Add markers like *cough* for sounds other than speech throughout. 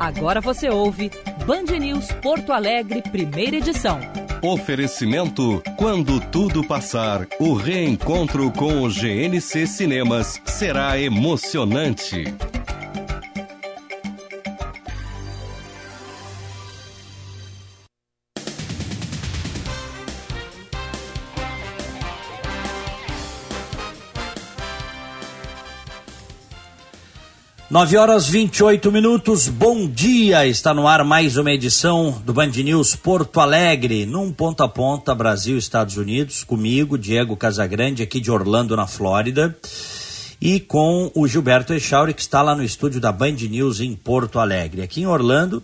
Agora você ouve Band News Porto Alegre, primeira edição. Oferecimento: quando tudo passar, o reencontro com o GNC Cinemas será emocionante. Nove horas 28 minutos, bom dia! Está no ar mais uma edição do Band News Porto Alegre, num ponta a ponta, Brasil Estados Unidos, comigo, Diego Casagrande, aqui de Orlando, na Flórida, e com o Gilberto Echauri, que está lá no estúdio da Band News em Porto Alegre. Aqui em Orlando,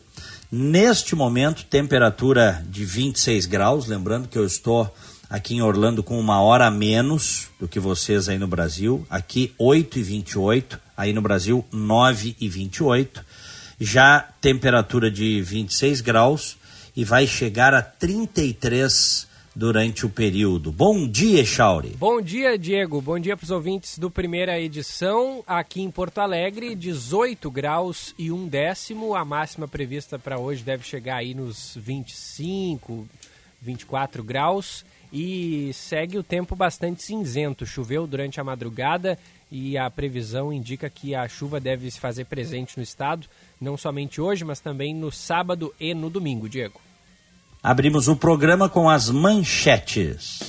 neste momento, temperatura de 26 graus, lembrando que eu estou aqui em Orlando com uma hora a menos do que vocês aí no Brasil, aqui 8 e 28 aí no Brasil 9 e 28, já temperatura de 26 graus e vai chegar a 33 durante o período. Bom dia, Chauri. Bom dia, Diego. Bom dia para os ouvintes do primeira edição aqui em Porto Alegre, 18 graus e um décimo. A máxima prevista para hoje deve chegar aí nos 25, 24 graus e segue o tempo bastante cinzento. Choveu durante a madrugada e a previsão indica que a chuva deve se fazer presente no estado, não somente hoje, mas também no sábado e no domingo, Diego. Abrimos o programa com as manchetes.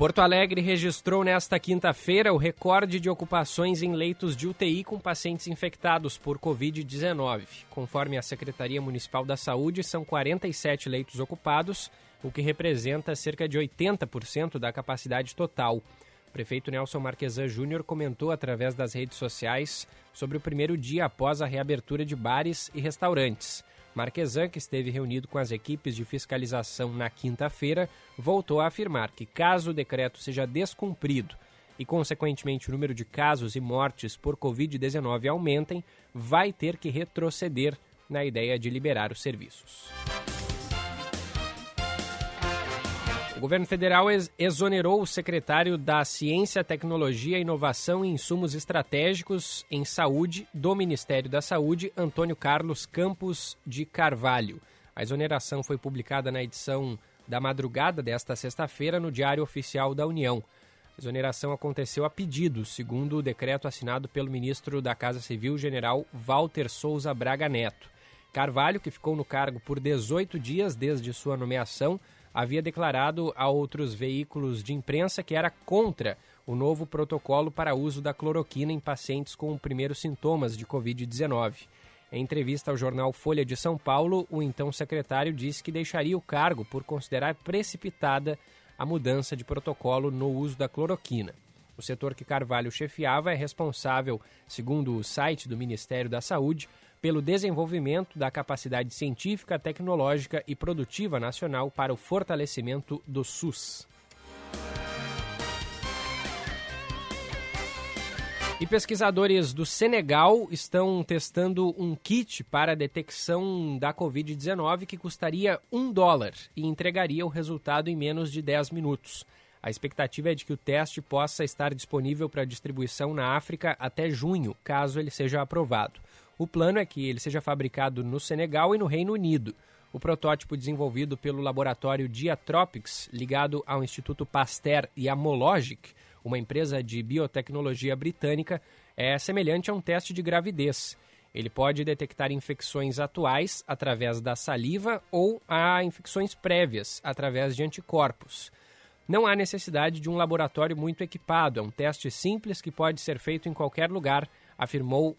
Porto Alegre registrou nesta quinta-feira o recorde de ocupações em leitos de UTI com pacientes infectados por Covid-19. Conforme a Secretaria Municipal da Saúde, são 47 leitos ocupados o que representa cerca de 80% da capacidade total. O prefeito Nelson Marquesan Júnior comentou através das redes sociais sobre o primeiro dia após a reabertura de bares e restaurantes. Marquesan, que esteve reunido com as equipes de fiscalização na quinta-feira, voltou a afirmar que, caso o decreto seja descumprido e, consequentemente, o número de casos e mortes por Covid-19 aumentem, vai ter que retroceder na ideia de liberar os serviços. O governo federal exonerou o secretário da Ciência, Tecnologia, Inovação e Insumos Estratégicos em Saúde do Ministério da Saúde, Antônio Carlos Campos de Carvalho. A exoneração foi publicada na edição da madrugada desta sexta-feira no Diário Oficial da União. A exoneração aconteceu a pedido, segundo o decreto assinado pelo ministro da Casa Civil, general Walter Souza Braga Neto. Carvalho, que ficou no cargo por 18 dias desde sua nomeação, havia declarado a outros veículos de imprensa que era contra o novo protocolo para uso da cloroquina em pacientes com primeiros sintomas de Covid-19. Em entrevista ao jornal Folha de São Paulo, o então secretário disse que deixaria o cargo por considerar precipitada a mudança de protocolo no uso da cloroquina. O setor que Carvalho chefiava é responsável, segundo o site do Ministério da Saúde, pelo desenvolvimento da capacidade científica, tecnológica e produtiva nacional para o fortalecimento do SUS. E pesquisadores do Senegal estão testando um kit para detecção da Covid-19 que custaria um dólar e entregaria o resultado em menos de 10 minutos. A expectativa é de que o teste possa estar disponível para distribuição na África até junho, caso ele seja aprovado. O plano é que ele seja fabricado no Senegal e no Reino Unido. O protótipo desenvolvido pelo laboratório Diatropics, ligado ao Instituto Pasteur e a Mologic, uma empresa de biotecnologia britânica, é semelhante a um teste de gravidez. Ele pode detectar infecções atuais através da saliva ou a infecções prévias através de anticorpos. Não há necessidade de um laboratório muito equipado, é um teste simples que pode ser feito em qualquer lugar, afirmou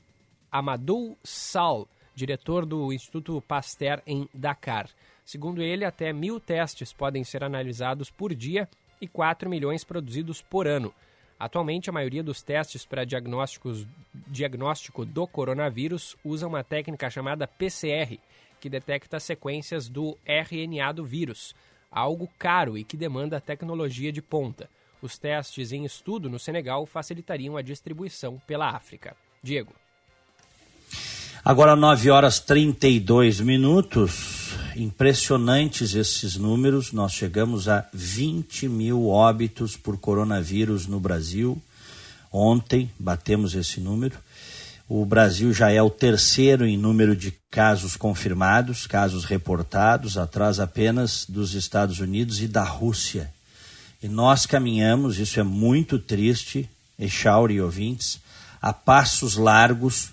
Amadou Sal, diretor do Instituto Pasteur em Dakar. Segundo ele, até mil testes podem ser analisados por dia e 4 milhões produzidos por ano. Atualmente, a maioria dos testes para diagnósticos, diagnóstico do coronavírus usa uma técnica chamada PCR, que detecta sequências do RNA do vírus, algo caro e que demanda tecnologia de ponta. Os testes em estudo no Senegal facilitariam a distribuição pela África. Diego. Agora 9 horas 32 minutos. Impressionantes esses números. Nós chegamos a 20 mil óbitos por coronavírus no Brasil. Ontem batemos esse número. O Brasil já é o terceiro em número de casos confirmados, casos reportados, atrás apenas dos Estados Unidos e da Rússia. E nós caminhamos, isso é muito triste, Echauri e ouvintes, a passos largos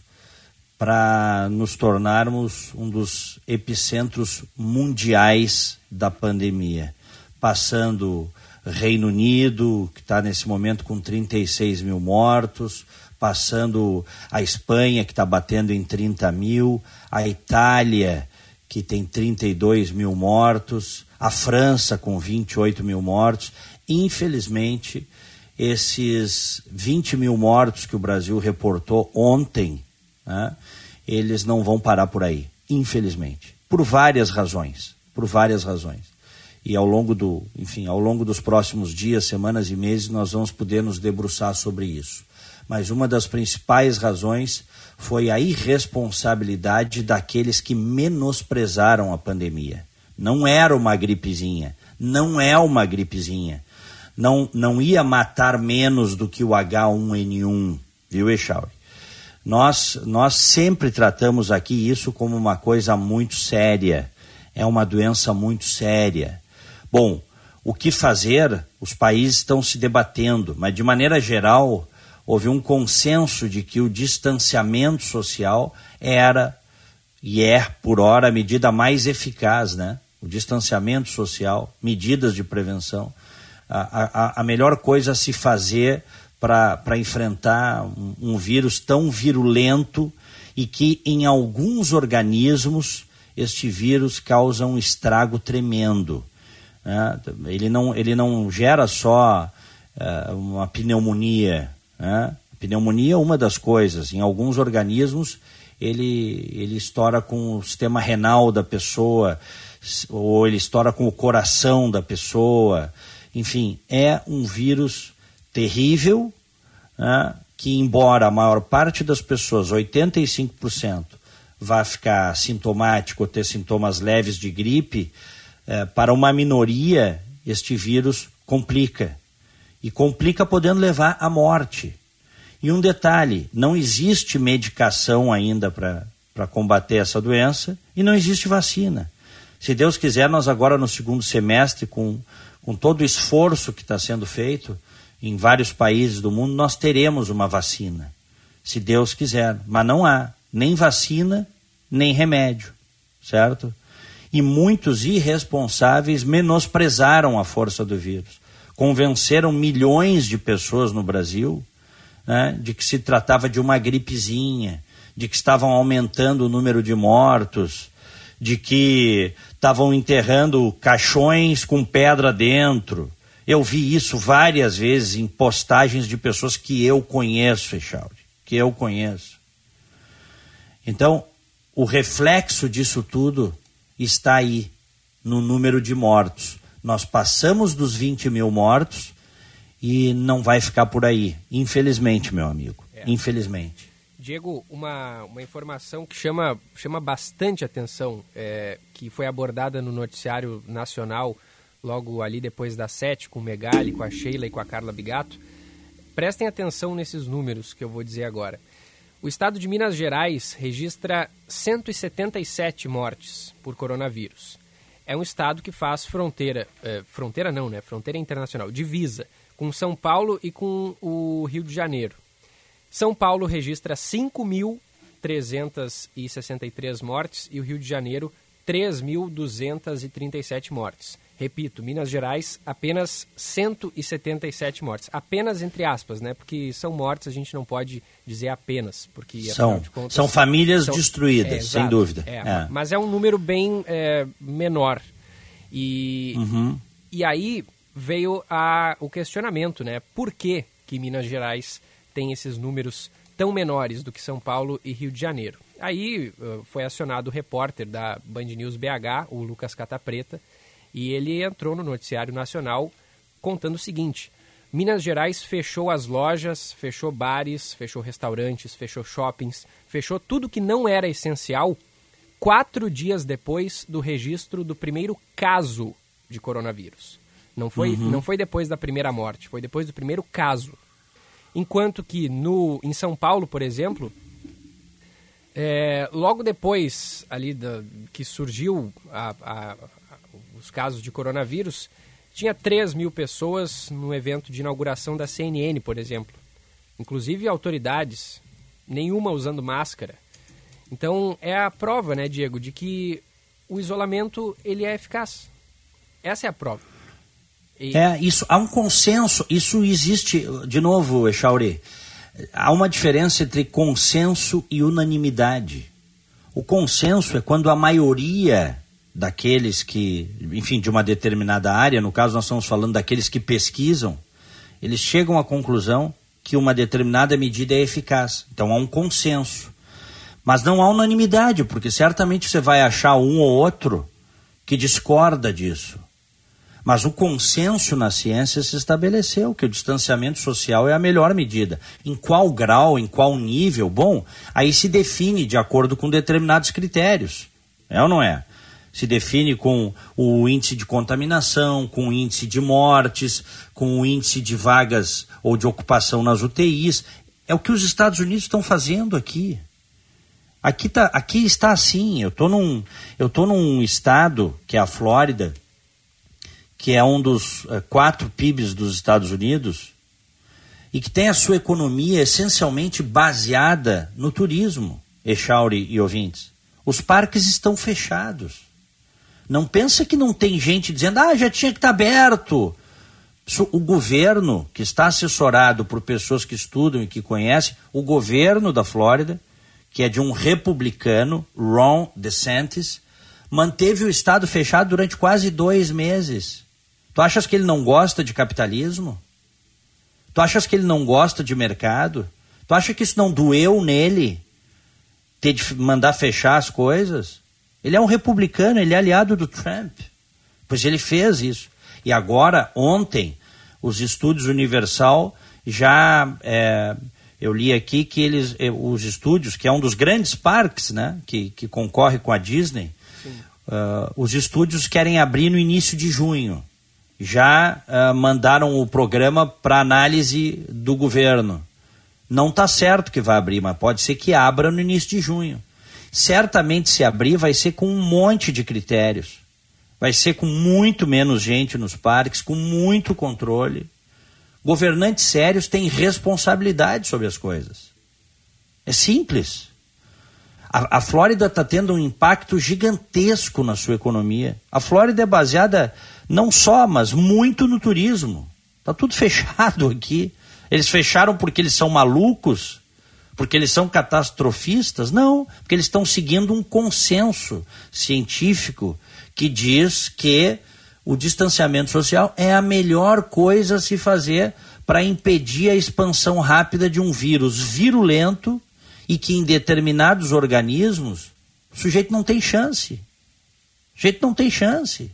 para nos tornarmos um dos epicentros mundiais da pandemia, passando Reino Unido, que está nesse momento com 36 mil mortos, passando a Espanha, que está batendo em 30 mil, a Itália, que tem 32 mil mortos, a França, com 28 mil mortos. Infelizmente, esses 20 mil mortos que o Brasil reportou ontem, né, eles não vão parar por aí, infelizmente, por várias razões, por várias razões. E ao longo do, enfim, ao longo dos próximos dias, semanas e meses, nós vamos poder nos debruçar sobre isso. Mas uma das principais razões foi a irresponsabilidade daqueles que menosprezaram a pandemia. Não era uma gripezinha, não é uma gripezinha. Não, não ia matar menos do que o H1N1, viu, Echauri? Nós, nós sempre tratamos aqui isso como uma coisa muito séria. É uma doença muito séria. Bom, o que fazer? Os países estão se debatendo, mas de maneira geral, houve um consenso de que o distanciamento social era e é, por hora, a medida mais eficaz, né? O distanciamento social, medidas de prevenção. A, a, a melhor coisa a se fazer para enfrentar um, um vírus tão virulento e que em alguns organismos este vírus causa um estrago tremendo. Né? Ele, não, ele não gera só uh, uma pneumonia. Né? Pneumonia é uma das coisas. Em alguns organismos ele, ele estoura com o sistema renal da pessoa, ou ele estoura com o coração da pessoa. Enfim, é um vírus terrível, né, que embora a maior parte das pessoas, 85%, vá ficar sintomático ou ter sintomas leves de gripe, é, para uma minoria este vírus complica. E complica podendo levar à morte. E um detalhe: não existe medicação ainda para combater essa doença e não existe vacina. Se Deus quiser, nós agora no segundo semestre, com, com todo o esforço que está sendo feito, em vários países do mundo, nós teremos uma vacina, se Deus quiser. Mas não há nem vacina, nem remédio, certo? E muitos irresponsáveis menosprezaram a força do vírus. Convenceram milhões de pessoas no Brasil né, de que se tratava de uma gripezinha, de que estavam aumentando o número de mortos, de que estavam enterrando caixões com pedra dentro eu vi isso várias vezes em postagens de pessoas que eu conheço, Echauri, que eu conheço. Então, o reflexo disso tudo está aí, no número de mortos. Nós passamos dos 20 mil mortos e não vai ficar por aí, infelizmente, meu amigo. É. Infelizmente. Diego, uma, uma informação que chama, chama bastante atenção, é, que foi abordada no noticiário nacional logo ali depois das sete, com o Megali, com a Sheila e com a Carla Bigato. Prestem atenção nesses números que eu vou dizer agora. O estado de Minas Gerais registra 177 mortes por coronavírus. É um estado que faz fronteira, é, fronteira não, né? Fronteira internacional, divisa com São Paulo e com o Rio de Janeiro. São Paulo registra 5.363 mortes e o Rio de Janeiro 3.237 mortes. Repito, Minas Gerais, apenas 177 mortes. Apenas entre aspas, né? Porque são mortes, a gente não pode dizer apenas. porque São, contas, são famílias são, destruídas, é, sem dúvida. É, é. Mas é um número bem é, menor. E, uhum. e aí veio a, o questionamento, né? Por que, que Minas Gerais tem esses números tão menores do que São Paulo e Rio de Janeiro? Aí uh, foi acionado o repórter da Band News BH, o Lucas Catapreta, e ele entrou no noticiário nacional contando o seguinte: Minas Gerais fechou as lojas, fechou bares, fechou restaurantes, fechou shoppings, fechou tudo que não era essencial quatro dias depois do registro do primeiro caso de coronavírus. Não foi, uhum. não foi depois da primeira morte, foi depois do primeiro caso. Enquanto que no, em São Paulo, por exemplo, é, logo depois ali da, que surgiu a, a, a, os casos de coronavírus, tinha 3 mil pessoas no evento de inauguração da CNN, por exemplo. Inclusive autoridades, nenhuma usando máscara. Então é a prova, né, Diego, de que o isolamento ele é eficaz. Essa é a prova. É, isso, há um consenso, isso existe, de novo, Echauri, há uma diferença entre consenso e unanimidade. O consenso é quando a maioria daqueles que, enfim, de uma determinada área, no caso nós estamos falando daqueles que pesquisam, eles chegam à conclusão que uma determinada medida é eficaz. Então há um consenso. Mas não há unanimidade, porque certamente você vai achar um ou outro que discorda disso. Mas o consenso na ciência se estabeleceu que o distanciamento social é a melhor medida. Em qual grau, em qual nível? Bom, aí se define de acordo com determinados critérios. É ou não é? Se define com o índice de contaminação, com o índice de mortes, com o índice de vagas ou de ocupação nas UTIs. É o que os Estados Unidos estão fazendo aqui. Aqui, tá, aqui está assim. Eu estou num, eu tô num estado, que é a Flórida, que é um dos é, quatro PIBs dos Estados Unidos, e que tem a sua economia essencialmente baseada no turismo, Echauri e ouvintes. Os parques estão fechados. Não pensa que não tem gente dizendo, ah, já tinha que estar tá aberto. O governo, que está assessorado por pessoas que estudam e que conhecem, o governo da Flórida, que é de um republicano, Ron DeSantis, manteve o Estado fechado durante quase dois meses. Tu achas que ele não gosta de capitalismo? Tu achas que ele não gosta de mercado? Tu acha que isso não doeu nele? Ter de mandar fechar as coisas? Ele é um republicano, ele é aliado do Trump. Pois ele fez isso. E agora, ontem, os estúdios Universal já. É, eu li aqui que eles, é, os estúdios, que é um dos grandes parques né, que, que concorre com a Disney, uh, os estúdios querem abrir no início de junho já uh, mandaram o programa para análise do governo. Não está certo que vai abrir, mas pode ser que abra no início de junho. Certamente, se abrir, vai ser com um monte de critérios. Vai ser com muito menos gente nos parques, com muito controle. Governantes sérios têm responsabilidade sobre as coisas. É simples. A, a Flórida está tendo um impacto gigantesco na sua economia. A Flórida é baseada não só, mas muito no turismo. Está tudo *laughs* fechado aqui. Eles fecharam porque eles são malucos? Porque eles são catastrofistas? Não, porque eles estão seguindo um consenso científico que diz que o distanciamento social é a melhor coisa a se fazer para impedir a expansão rápida de um vírus virulento e que em determinados organismos o sujeito não tem chance. O sujeito não tem chance.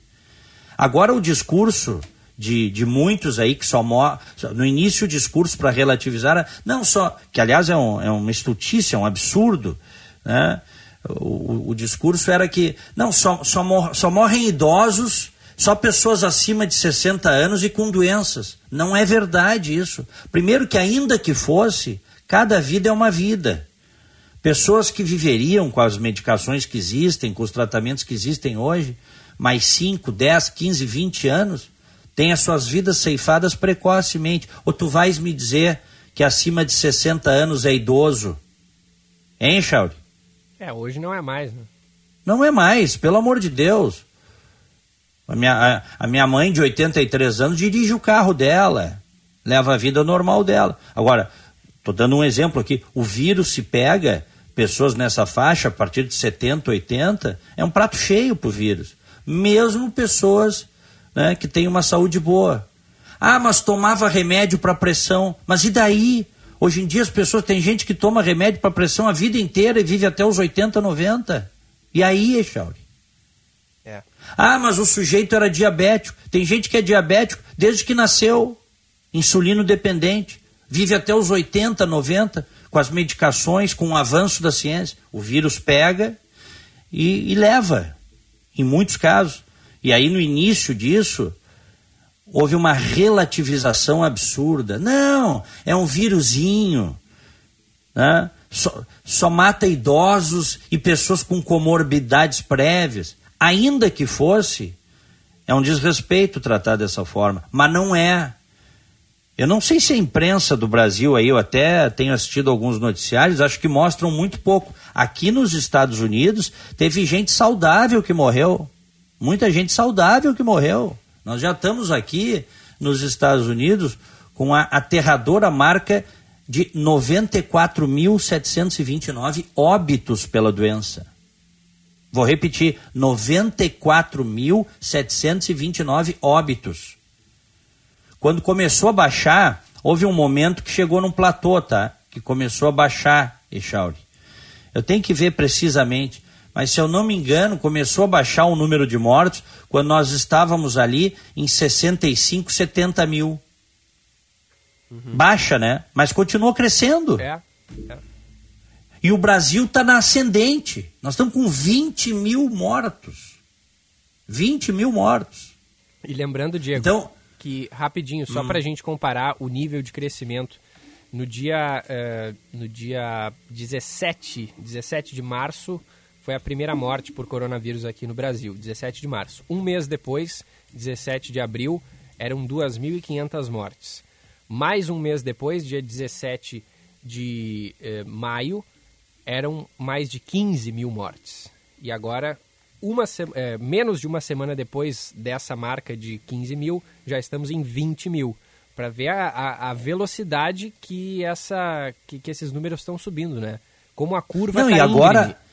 Agora o discurso de, de muitos aí que só mo... no início o discurso para relativizar, não só, que aliás é, um, é uma estutice, é um absurdo, né? O, o, discurso era que não só, só, mor, só morrem idosos, só pessoas acima de 60 anos e com doenças. Não é verdade isso. Primeiro que ainda que fosse, cada vida é uma vida. Pessoas que viveriam com as medicações que existem, com os tratamentos que existem hoje, mais 5, 10, 15, 20 anos, têm as suas vidas ceifadas precocemente. Ou tu vais me dizer que acima de 60 anos é idoso? Hein, Chauri? É, hoje não é mais, né? Não é mais, pelo amor de Deus. A minha, a, a minha mãe de 83 anos dirige o carro dela, leva a vida normal dela. Agora, estou dando um exemplo aqui: o vírus se pega, pessoas nessa faixa, a partir de 70, 80, é um prato cheio para o vírus mesmo pessoas né, que têm uma saúde boa. Ah, mas tomava remédio para pressão. Mas e daí? Hoje em dia as pessoas, tem gente que toma remédio para pressão a vida inteira e vive até os 80, 90. E aí, Echauri? É. Ah, mas o sujeito era diabético. Tem gente que é diabético desde que nasceu, insulino dependente. Vive até os 80, 90, com as medicações, com o avanço da ciência. O vírus pega e, e leva em muitos casos. E aí, no início disso, houve uma relativização absurda. Não, é um vírusinho. Né? Só, só mata idosos e pessoas com comorbidades prévias. Ainda que fosse, é um desrespeito tratar dessa forma, mas não é. Eu não sei se a imprensa do Brasil aí, eu até tenho assistido alguns noticiários, acho que mostram muito pouco. Aqui nos Estados Unidos, teve gente saudável que morreu. Muita gente saudável que morreu. Nós já estamos aqui nos Estados Unidos com a aterradora marca de 94.729 óbitos pela doença. Vou repetir: 94.729 óbitos. Quando começou a baixar, houve um momento que chegou num platô, tá? Que começou a baixar, Echauri. Eu tenho que ver precisamente, mas se eu não me engano, começou a baixar o número de mortos quando nós estávamos ali em 65, 70 mil. Uhum. Baixa, né? Mas continua crescendo. É. é. E o Brasil está na ascendente. Nós estamos com 20 mil mortos. 20 mil mortos. E lembrando, Diego, então, que rapidinho, só hum. para a gente comparar o nível de crescimento, no dia, uh, no dia 17, 17 de março foi a primeira morte por coronavírus aqui no Brasil, 17 de março. Um mês depois, 17 de abril, eram 2.500 mortes. Mais um mês depois, dia 17 de uh, maio, eram mais de 15 mil mortes. E agora, uma é, menos de uma semana depois dessa marca de 15 mil, já estamos em 20 mil. Para ver a, a, a, velocidade que, essa, que, que, esses números estão subindo, né? Como a curva Não, tá e agora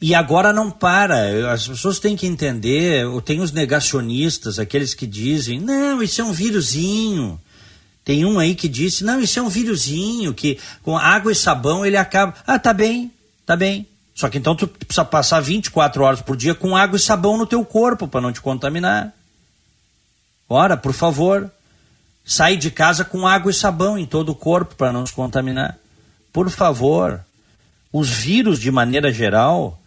E agora não para. As pessoas têm que entender. Tem os negacionistas, aqueles que dizem: não, isso é um vírusinho. Tem um aí que disse: não, isso é um vírusinho, que com água e sabão ele acaba. Ah, tá bem, tá bem. Só que então tu precisa passar 24 horas por dia com água e sabão no teu corpo para não te contaminar. Ora, por favor, sai de casa com água e sabão em todo o corpo para não se contaminar. Por favor. Os vírus, de maneira geral,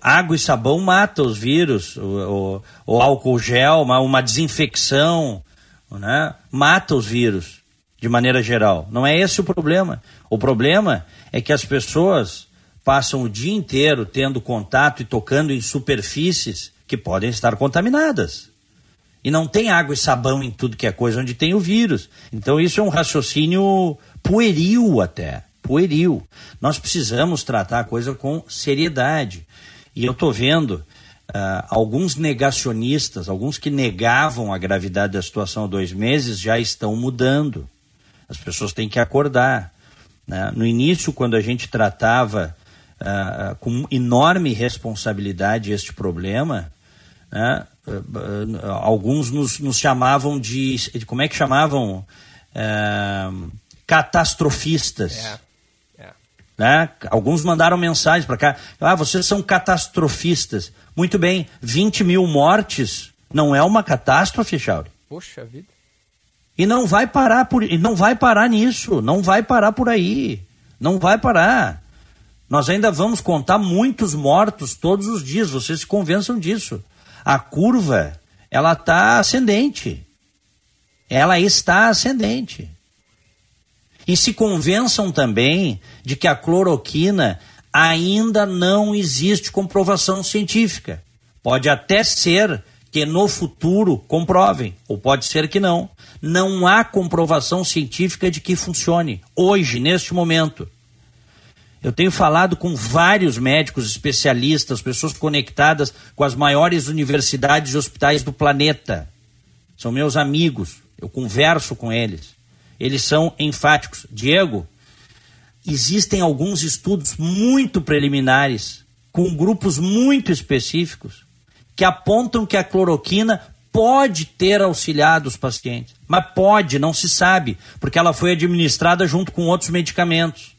água e sabão mata os vírus, o, o, o álcool gel, uma, uma desinfecção, né, mata os vírus de maneira geral. Não é esse o problema. O problema é que as pessoas passam o dia inteiro tendo contato e tocando em superfícies que podem estar contaminadas. E não tem água e sabão em tudo que é coisa onde tem o vírus. Então isso é um raciocínio pueril até, pueril. Nós precisamos tratar a coisa com seriedade. E eu estou vendo Uh, alguns negacionistas, alguns que negavam a gravidade da situação há dois meses, já estão mudando. As pessoas têm que acordar. Né? No início, quando a gente tratava uh, com enorme responsabilidade este problema, né? alguns nos, nos, chamavam de, de, Como é que chamavam? catastrofistas. É. Né? Alguns mandaram mensagens para cá. Ah, vocês são catastrofistas. Muito bem, 20 mil mortes não é uma catástrofe, Chauri? Poxa vida. E não vai parar por, e não vai parar nisso, não vai parar por aí. Não vai parar. Nós ainda vamos contar muitos mortos todos os dias, vocês se convençam disso. A curva, ela está ascendente. Ela está ascendente. E se convençam também de que a cloroquina ainda não existe comprovação científica. Pode até ser que no futuro comprovem, ou pode ser que não. Não há comprovação científica de que funcione, hoje, neste momento. Eu tenho falado com vários médicos especialistas, pessoas conectadas com as maiores universidades e hospitais do planeta. São meus amigos, eu converso com eles eles são enfáticos. Diego, existem alguns estudos muito preliminares, com grupos muito específicos, que apontam que a cloroquina pode ter auxiliado os pacientes. Mas pode, não se sabe, porque ela foi administrada junto com outros medicamentos.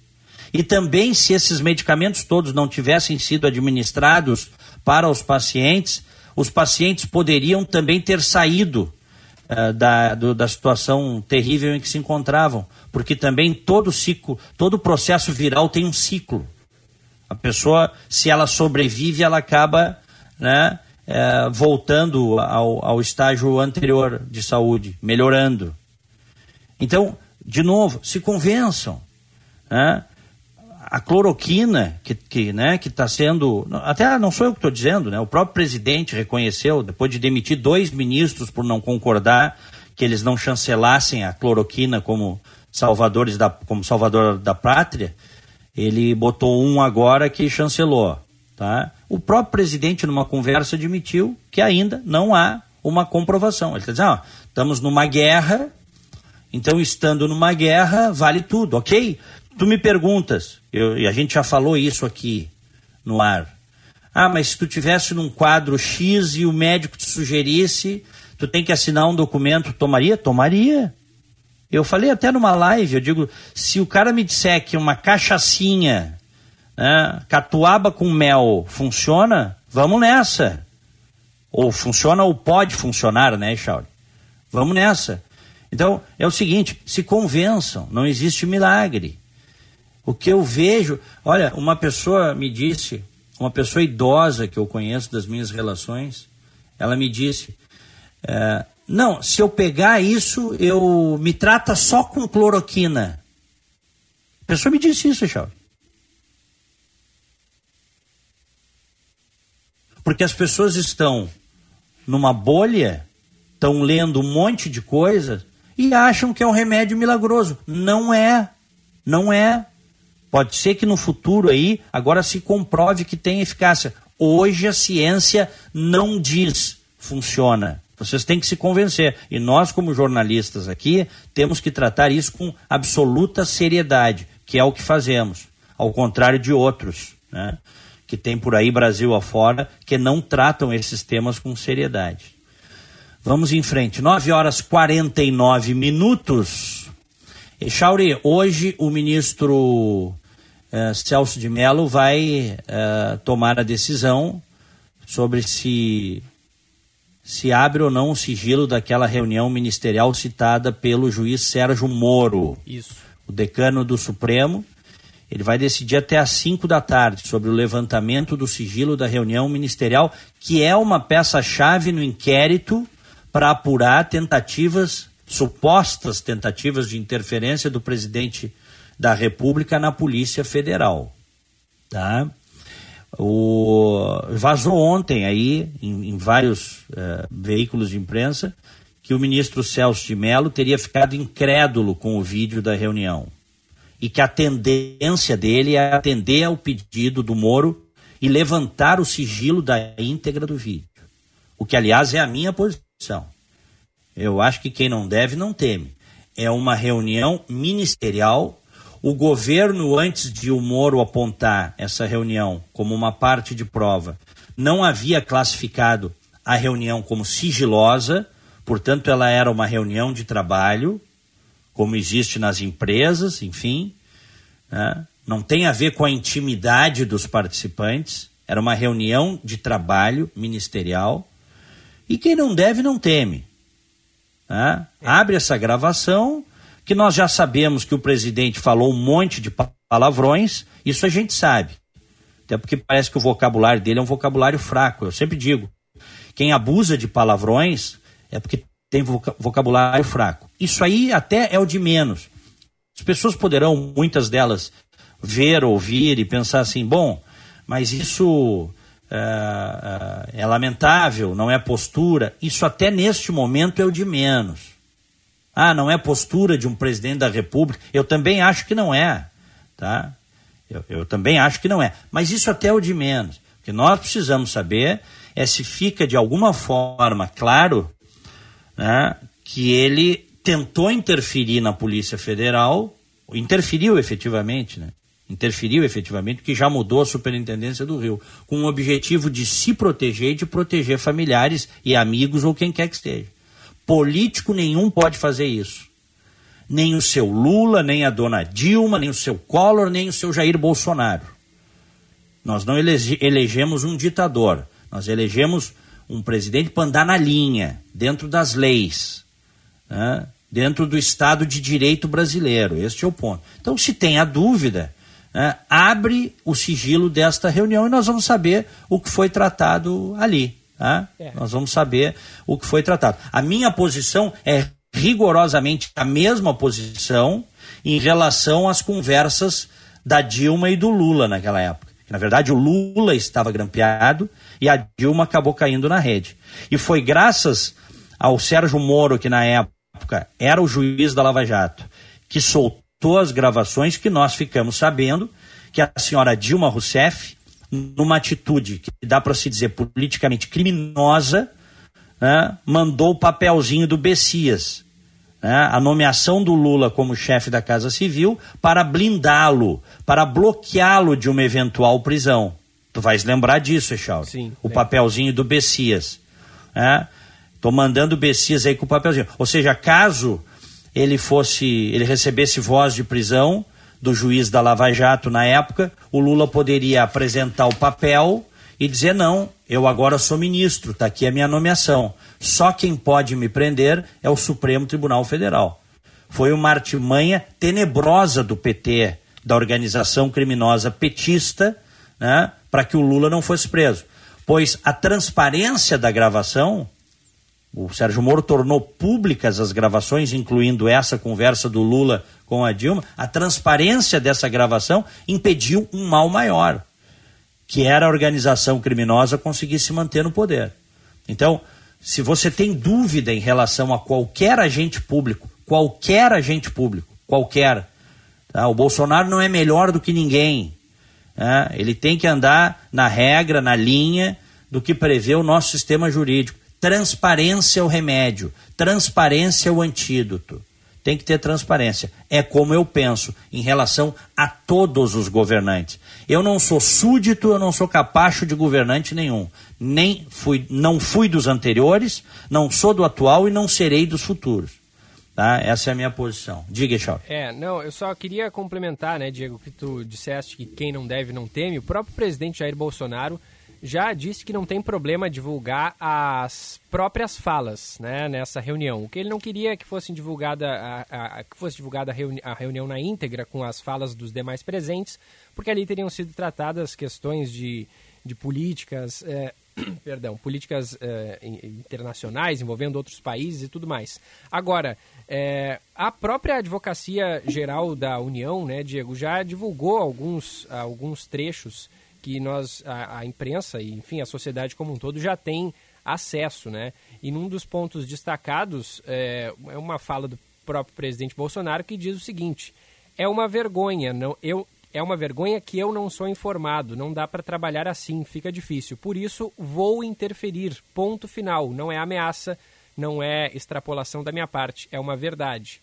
E também, se esses medicamentos todos não tivessem sido administrados para os pacientes, os pacientes poderiam também ter saído uh, da, do, da situação terrível em que se encontravam, porque também todo ciclo, todo processo viral tem um ciclo. A pessoa, se ela sobrevive, ela acaba né, é, voltando ao, ao estágio anterior de saúde, melhorando. Então, de novo, se convençam. Né? A cloroquina, que está que, né, que tá sendo. Até não sou eu que estou dizendo, né? o próprio presidente reconheceu, depois de demitir dois ministros por não concordar que eles não chancelassem a cloroquina como salvadores da, como salvador da pátria, ele botou um agora que chancelou. Tá? O próprio presidente, numa conversa, admitiu que ainda não há uma comprovação. Ele está dizendo, estamos numa guerra, então estando numa guerra, vale tudo, ok? Tu me perguntas, eu, e a gente já falou isso aqui no ar. Ah, mas se tu tivesse num quadro X e o médico te sugerisse, tu tem que assinar um documento, tomaria? Tomaria. Eu falei até numa live, eu digo, se o cara me disser que uma cachaçinha, né, catuaba com mel funciona, vamos nessa. Ou funciona ou pode funcionar, né, Shaul? Vamos nessa. Então, é o seguinte, se convençam, não existe milagre. O que eu vejo, olha, uma pessoa me disse, uma pessoa idosa que eu conheço das minhas relações, ela me disse, é, não, se eu pegar isso, eu me trata só com cloroquina. A pessoa me disse isso, Charles. Porque as pessoas estão numa bolha, estão lendo um monte de coisa e acham que é um remédio milagroso. Não é. Não é. Pode ser que no futuro aí agora se comprove que tem eficácia. Hoje a ciência não diz funciona. Vocês têm que se convencer. E nós, como jornalistas aqui, temos que tratar isso com absoluta seriedade, que é o que fazemos. Ao contrário de outros, né, que tem por aí Brasil afora, que não tratam esses temas com seriedade. Vamos em frente. 9 horas 49 minutos. E Chauri, hoje o ministro eh, Celso de Mello vai eh, tomar a decisão sobre se se abre ou não o sigilo daquela reunião ministerial citada pelo juiz Sérgio Moro. Isso. O decano do Supremo. Ele vai decidir até às 5 da tarde sobre o levantamento do sigilo da reunião ministerial, que é uma peça-chave no inquérito para apurar tentativas, supostas tentativas de interferência do presidente da República na Polícia Federal. Tá? O, vazou ontem aí, em, em vários uh, veículos de imprensa, que o ministro Celso de Mello teria ficado incrédulo com o vídeo da reunião. E que a tendência dele é atender ao pedido do Moro e levantar o sigilo da íntegra do vídeo. O que, aliás, é a minha posição. Eu acho que quem não deve não teme. É uma reunião ministerial o governo, antes de o Moro apontar essa reunião como uma parte de prova, não havia classificado a reunião como sigilosa, portanto, ela era uma reunião de trabalho, como existe nas empresas, enfim. Né? Não tem a ver com a intimidade dos participantes, era uma reunião de trabalho ministerial. E quem não deve, não teme. Né? Abre essa gravação que nós já sabemos que o presidente falou um monte de palavrões, isso a gente sabe. Até porque parece que o vocabulário dele é um vocabulário fraco. Eu sempre digo: quem abusa de palavrões é porque tem vocabulário fraco. Isso aí até é o de menos. As pessoas poderão, muitas delas, ver, ouvir e pensar assim: bom, mas isso é, é, lamentável, não é postura. Isso até neste momento é o de menos. Ah, não é postura de um presidente da República. Eu também acho que não é. Tá? Eu, eu também acho que não é. Mas isso até é o de menos. O que nós precisamos saber é se fica de alguma forma claro né, que ele tentou interferir na Polícia Federal, interferiu efetivamente, né? Interferiu efetivamente, que já mudou a Superintendência do Rio, com o objetivo de se proteger e de proteger familiares e amigos ou quem quer que esteja. Político nenhum pode fazer isso. Nem o seu Lula, nem a dona Dilma, nem o seu Collor, nem o seu Jair Bolsonaro. Nós não elege elegemos um ditador, nós elegemos um presidente para andar na linha, dentro das leis, né? dentro do Estado de Direito brasileiro. Este é o ponto. Então, se tem a dúvida, né? abre o sigilo desta reunião e nós vamos saber o que foi tratado ali. Tá? É. Nós vamos saber o que foi tratado. A minha posição é rigorosamente a mesma posição em relação às conversas da Dilma e do Lula naquela época. Na verdade, o Lula estava grampeado e a Dilma acabou caindo na rede. E foi graças ao Sérgio Moro, que na época era o juiz da Lava Jato, que soltou as gravações que nós ficamos sabendo que a senhora Dilma Rousseff, numa atitude que dá para se dizer politicamente criminosa, né, mandou o papelzinho do Bessias, né, a nomeação do Lula como chefe da Casa Civil para blindá-lo, para bloqueá-lo de uma eventual prisão. Tu vais lembrar disso, Echauri. Sim. O é. papelzinho do Bessias. Né? Tô mandando o Bessias aí com o papelzinho. Ou seja, caso ele fosse, ele recebesse voz de prisão do juiz da Lava Jato na época, o Lula poderia apresentar o papel e dizer não, eu agora sou ministro, está aqui a minha nomeação. Só quem pode me prender é o Supremo Tribunal Federal. Foi uma artimanha tenebrosa do PT, da organização criminosa petista, né, para que o Lula não fosse preso. Pois a transparência da gravação o Sérgio Moro tornou públicas as gravações, incluindo essa conversa do Lula com a Dilma. A transparência dessa gravação impediu um mal maior, que era a organização criminosa conseguir se manter no poder. Então, se você tem dúvida em relação a qualquer agente público, qualquer agente público, qualquer, tá? o Bolsonaro não é melhor do que ninguém. Tá? Ele tem que andar na regra, na linha do que prevê o nosso sistema jurídico. Transparência é o remédio, transparência é o antídoto. Tem que ter transparência. É como eu penso em relação a todos os governantes. Eu não sou súdito, eu não sou capacho de governante nenhum. Nem fui, não fui dos anteriores, não sou do atual e não serei dos futuros. Tá? Essa é a minha posição. Diga, Chau. É, não, eu só queria complementar, né, Diego, que tu disseste que quem não deve não teme. O próprio presidente Jair Bolsonaro já disse que não tem problema divulgar as próprias falas né, nessa reunião. O que ele não queria é que fosse divulgada, a, a que fosse divulgada a, reuni a, reunião na íntegra com as falas dos demais presentes, porque ali teriam sido tratadas questões de, de políticas, é, *clears throat* perdão, políticas é, internacionais envolvendo outros países e tudo mais. Agora, é, a própria Advocacia Geral da União, né, Diego, já divulgou alguns, alguns trechos que nós, a, a, imprensa e, enfim, a sociedade como um todo já tem acesso, né? E num dos pontos destacados é, é uma fala do próprio presidente Bolsonaro que diz o seguinte: é uma vergonha, não, eu, é uma vergonha que eu não sou informado, não dá para trabalhar assim, fica difícil. Por isso, vou interferir. Ponto final. Não é ameaça, não é extrapolação da minha parte, é uma verdade.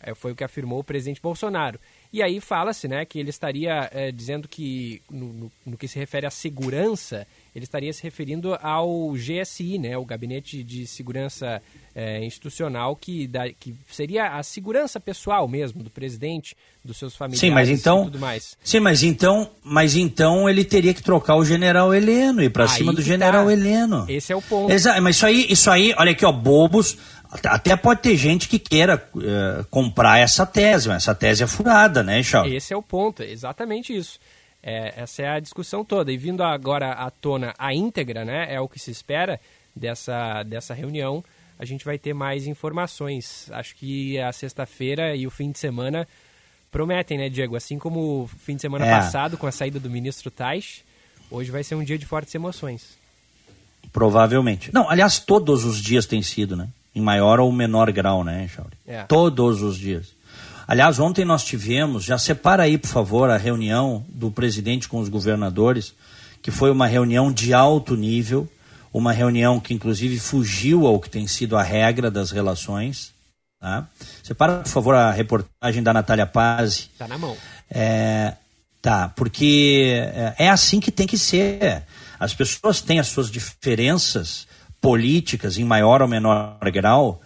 É, foi o que afirmou o presidente Bolsonaro. E aí fala-se né, que ele estaria é, dizendo que, no, no, no, que se refere à segurança, ele estaria se referindo ao GSI, né, o Gabinete de Segurança é, Institucional, que, dá, que seria a segurança pessoal mesmo do presidente, dos seus familiares sim, mas então, e tudo mais. Sim, mas então, mas então ele teria que trocar o general Heleno, ir para cima do general tá. Heleno. Esse é o ponto. Exato, mas isso aí, isso aí, olha aqui, ó, bobos até pode ter gente que queira uh, comprar essa tese, mas essa tese é furada, né, Charles? Esse é o ponto, exatamente isso. É, essa é a discussão toda. E vindo agora à tona a íntegra, né, é o que se espera dessa, dessa reunião, a gente vai ter mais informações. Acho que a sexta-feira e o fim de semana prometem, né, Diego? Assim como o fim de semana é. passado, com a saída do ministro Tais, hoje vai ser um dia de fortes emoções. Provavelmente. Não, aliás, todos os dias tem sido, né? Em maior ou menor grau, né, Chauri? É. Todos os dias. Aliás, ontem nós tivemos, já separa aí, por favor, a reunião do presidente com os governadores, que foi uma reunião de alto nível, uma reunião que inclusive fugiu ao que tem sido a regra das relações. Tá? Separa, por favor, a reportagem da Natália Paz. Tá na mão. É, tá, porque é, é assim que tem que ser. As pessoas têm as suas diferenças, políticas em maior ou menor grau,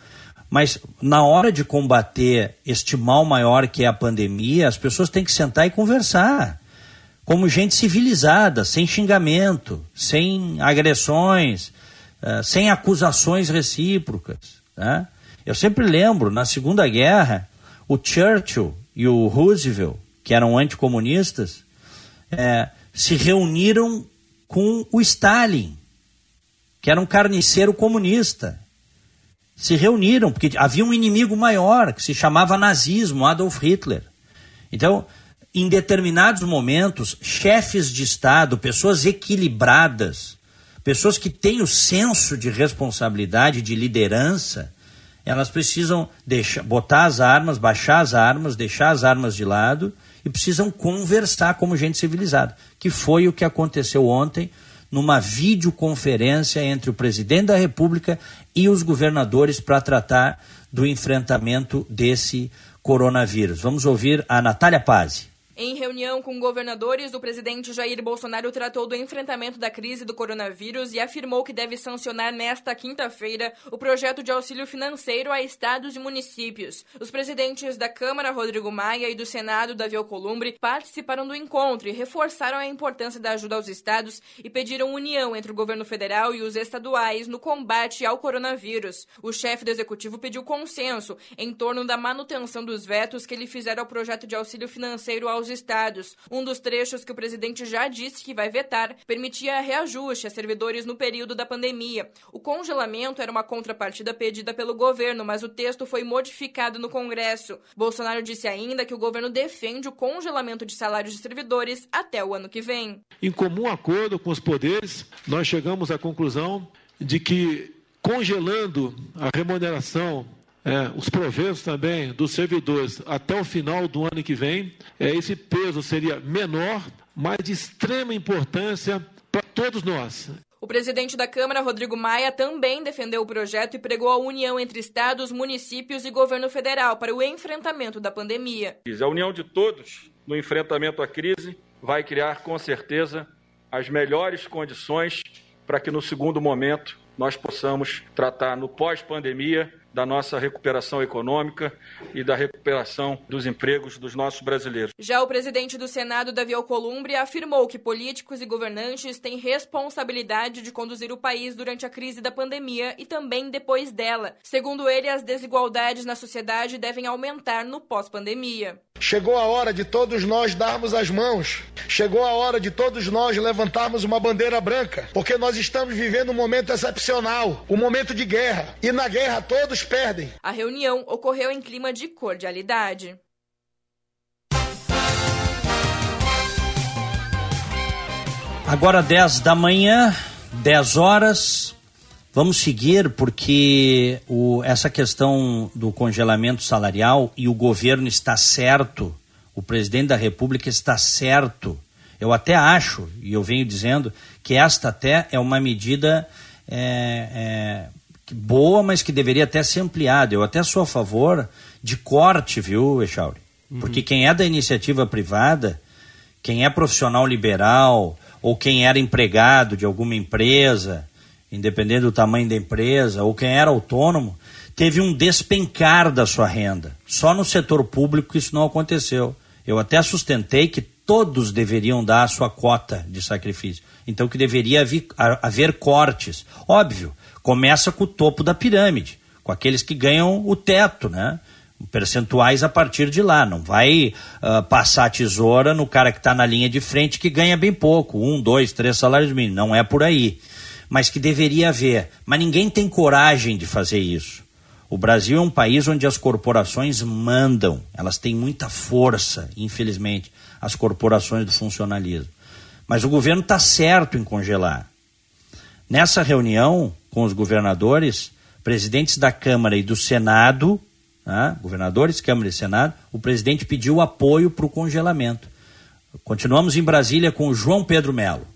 mas na hora de combater este mal maior que é a pandemia, as pessoas têm que sentar e conversar. Como gente civilizada, sem xingamento, sem agressões, uh, sem acusações recíprocas. Né? Eu sempre lembro, na Segunda Guerra, o Churchill e o Roosevelt, que eram anticomunistas, é, se reuniram com o Stalin que era um carniceiro comunista. Se reuniram, porque havia um inimigo maior, que se chamava nazismo, Adolf Hitler. Então, em determinados momentos, chefes de Estado, pessoas equilibradas, pessoas que têm o senso de responsabilidade, de liderança, elas precisam deixar, botar as armas, baixar as armas, deixar as armas de lado e precisam conversar como gente civilizada, que foi o que aconteceu ontem numa videoconferência entre o presidente da República e os governadores para tratar do enfrentamento desse coronavírus. Vamos ouvir a Natália Pazzi. Em reunião com governadores, o presidente Jair Bolsonaro tratou do enfrentamento da crise do coronavírus e afirmou que deve sancionar nesta quinta-feira o projeto de auxílio financeiro a estados e municípios. Os presidentes da Câmara, Rodrigo Maia, e do Senado, Davi Alcolumbre, participaram do encontro e reforçaram a importância da ajuda aos estados e pediram união entre o governo federal e os estaduais no combate ao coronavírus. O chefe do executivo pediu consenso em torno da manutenção dos vetos que ele fizeram ao projeto de auxílio financeiro aos estados. Um dos trechos que o presidente já disse que vai vetar permitia reajuste a servidores no período da pandemia. O congelamento era uma contrapartida pedida pelo governo, mas o texto foi modificado no Congresso. Bolsonaro disse ainda que o governo defende o congelamento de salários de servidores até o ano que vem. Em comum acordo com os poderes, nós chegamos à conclusão de que congelando a remuneração é, os proventos também dos servidores até o final do ano que vem, é, esse peso seria menor, mas de extrema importância para todos nós. O presidente da Câmara, Rodrigo Maia, também defendeu o projeto e pregou a união entre estados, municípios e governo federal para o enfrentamento da pandemia. A união de todos no enfrentamento à crise vai criar, com certeza, as melhores condições para que no segundo momento nós possamos tratar no pós-pandemia da nossa recuperação econômica e da recuperação dos empregos dos nossos brasileiros. Já o presidente do Senado, Davi Alcolumbre, afirmou que políticos e governantes têm responsabilidade de conduzir o país durante a crise da pandemia e também depois dela. Segundo ele, as desigualdades na sociedade devem aumentar no pós-pandemia. Chegou a hora de todos nós darmos as mãos. Chegou a hora de todos nós levantarmos uma bandeira branca, porque nós estamos vivendo um momento excepcional, um momento de guerra. E na guerra todos perdem. A reunião ocorreu em clima de cordialidade. Agora 10 da manhã, 10 horas. Vamos seguir porque o, essa questão do congelamento salarial e o governo está certo, o presidente da República está certo. Eu até acho, e eu venho dizendo, que esta até é uma medida é, é, boa, mas que deveria até ser ampliada. Eu até sou a favor de corte, viu, Echauri? Uhum. Porque quem é da iniciativa privada, quem é profissional liberal, ou quem era empregado de alguma empresa, independente do tamanho da empresa, ou quem era autônomo, teve um despencar da sua renda. Só no setor público isso não aconteceu. Eu até sustentei que todos deveriam dar a sua cota de sacrifício. Então que deveria haver, haver cortes. Óbvio, começa com o topo da pirâmide, com aqueles que ganham o teto, né? Percentuais a partir de lá. Não vai uh, passar a tesoura no cara que está na linha de frente que ganha bem pouco, um, dois, três salários mínimos. Não é por aí mas que deveria haver. Mas ninguém tem coragem de fazer isso. O Brasil é um país onde as corporações mandam, elas têm muita força, infelizmente, as corporações do funcionalismo. Mas o governo está certo em congelar. Nessa reunião com os governadores, presidentes da Câmara e do Senado, né, governadores, Câmara e Senado, o presidente pediu apoio para o congelamento. Continuamos em Brasília com o João Pedro Melo.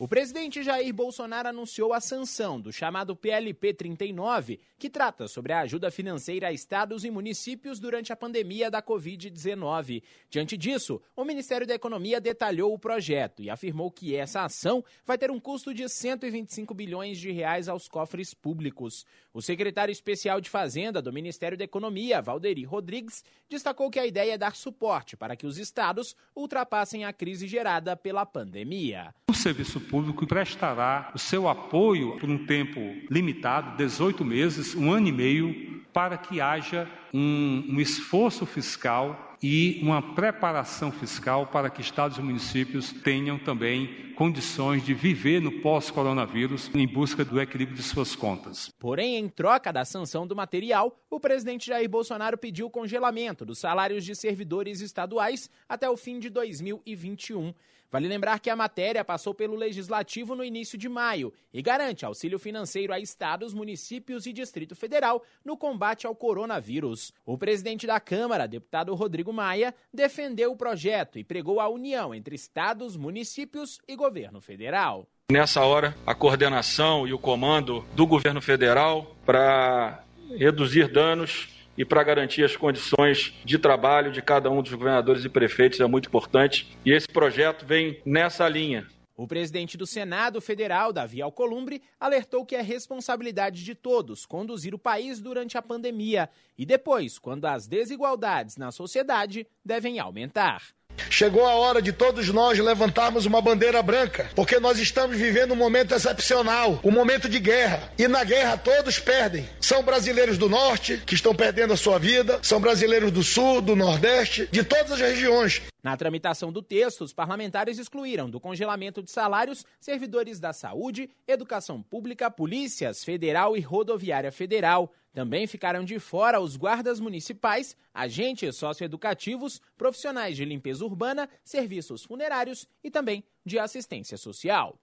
O presidente Jair Bolsonaro anunciou a sanção do chamado PLP 39, que trata sobre a ajuda financeira a estados e municípios durante a pandemia da Covid-19. Diante disso, o Ministério da Economia detalhou o projeto e afirmou que essa ação vai ter um custo de 125 bilhões de reais aos cofres públicos. O secretário especial de Fazenda do Ministério da Economia, Valderi Rodrigues, destacou que a ideia é dar suporte para que os estados ultrapassem a crise gerada pela pandemia. O serviço público prestará o seu apoio por um tempo limitado, 18 meses, um ano e meio, para que haja um, um esforço fiscal e uma preparação fiscal para que estados e municípios tenham também condições de viver no pós-coronavírus em busca do equilíbrio de suas contas. Porém, em troca da sanção do material, o presidente Jair Bolsonaro pediu congelamento dos salários de servidores estaduais até o fim de 2021. Vale lembrar que a matéria passou pelo Legislativo no início de maio e garante auxílio financeiro a estados, municípios e Distrito Federal no combate ao coronavírus. O presidente da Câmara, deputado Rodrigo Maia, defendeu o projeto e pregou a união entre estados, municípios e governo federal. Nessa hora, a coordenação e o comando do governo federal para reduzir danos e para garantir as condições de trabalho de cada um dos governadores e prefeitos é muito importante. E esse projeto vem nessa linha. O presidente do Senado Federal, Davi Alcolumbre, alertou que é responsabilidade de todos conduzir o país durante a pandemia e depois, quando as desigualdades na sociedade devem aumentar. Chegou a hora de todos nós levantarmos uma bandeira branca, porque nós estamos vivendo um momento excepcional, um momento de guerra. E na guerra todos perdem. São brasileiros do norte que estão perdendo a sua vida, são brasileiros do sul, do nordeste, de todas as regiões. Na tramitação do texto, os parlamentares excluíram do congelamento de salários servidores da saúde, educação pública, polícias federal e rodoviária federal. Também ficaram de fora os guardas municipais, agentes socioeducativos, profissionais de limpeza urbana, serviços funerários e também de assistência social.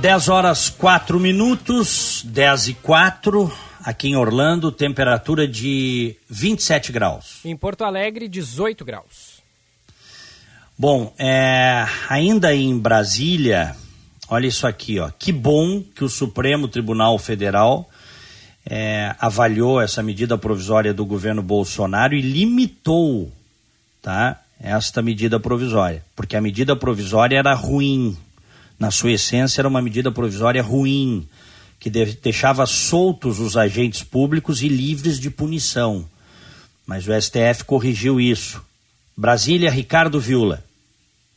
Dez horas quatro minutos, dez e quatro, aqui em Orlando, temperatura de 27 graus. Em Porto Alegre, 18 graus. Bom, é, ainda em Brasília, olha isso aqui, ó. Que bom que o Supremo Tribunal Federal é, avaliou essa medida provisória do governo Bolsonaro e limitou, tá? Esta medida provisória, porque a medida provisória era ruim, na sua essência era uma medida provisória ruim, que deixava soltos os agentes públicos e livres de punição. Mas o STF corrigiu isso. Brasília, Ricardo Viula.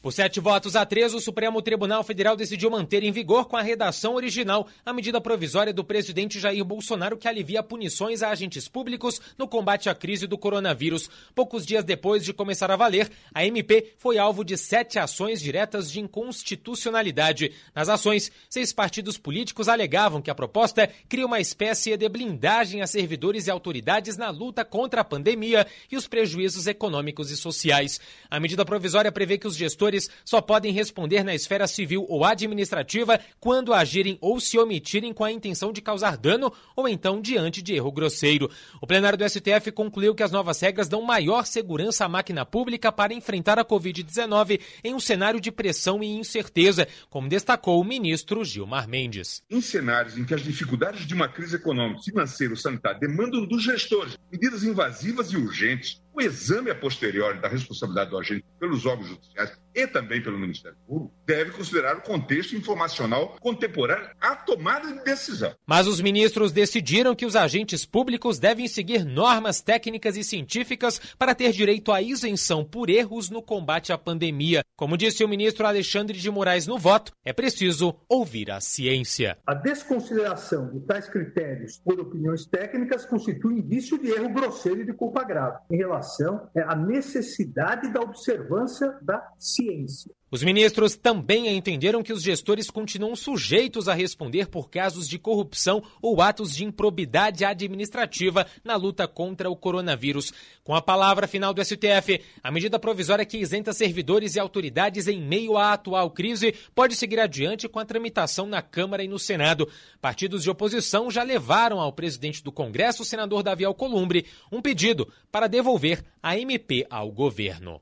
Por sete votos a três, o Supremo Tribunal Federal decidiu manter em vigor com a redação original a medida provisória do presidente Jair Bolsonaro que alivia punições a agentes públicos no combate à crise do coronavírus. Poucos dias depois de começar a valer, a MP foi alvo de sete ações diretas de inconstitucionalidade. Nas ações, seis partidos políticos alegavam que a proposta cria uma espécie de blindagem a servidores e autoridades na luta contra a pandemia e os prejuízos econômicos e sociais. A medida provisória prevê que os gestores só podem responder na esfera civil ou administrativa quando agirem ou se omitirem com a intenção de causar dano ou então diante de erro grosseiro. O plenário do STF concluiu que as novas regras dão maior segurança à máquina pública para enfrentar a Covid-19 em um cenário de pressão e incerteza, como destacou o ministro Gilmar Mendes. Em cenários em que as dificuldades de uma crise econômica, financeira ou sanitária demandam dos gestores medidas invasivas e urgentes, o exame a posteriori da responsabilidade do agente pelos órgãos judiciais e também pelo Ministério Público deve considerar o contexto informacional contemporâneo à tomada de decisão. Mas os ministros decidiram que os agentes públicos devem seguir normas técnicas e científicas para ter direito à isenção por erros no combate à pandemia. Como disse o ministro Alexandre de Moraes no voto, é preciso ouvir a ciência. A desconsideração de tais critérios por opiniões técnicas constitui indício de erro grosseiro e de culpa grave em relação relação à necessidade da observância da ciência. Os ministros também entenderam que os gestores continuam sujeitos a responder por casos de corrupção ou atos de improbidade administrativa na luta contra o coronavírus. Com a palavra final do STF, a medida provisória que isenta servidores e autoridades em meio à atual crise pode seguir adiante com a tramitação na Câmara e no Senado. Partidos de oposição já levaram ao presidente do Congresso, o senador Davi Alcolumbre, um pedido para devolver a MP ao governo.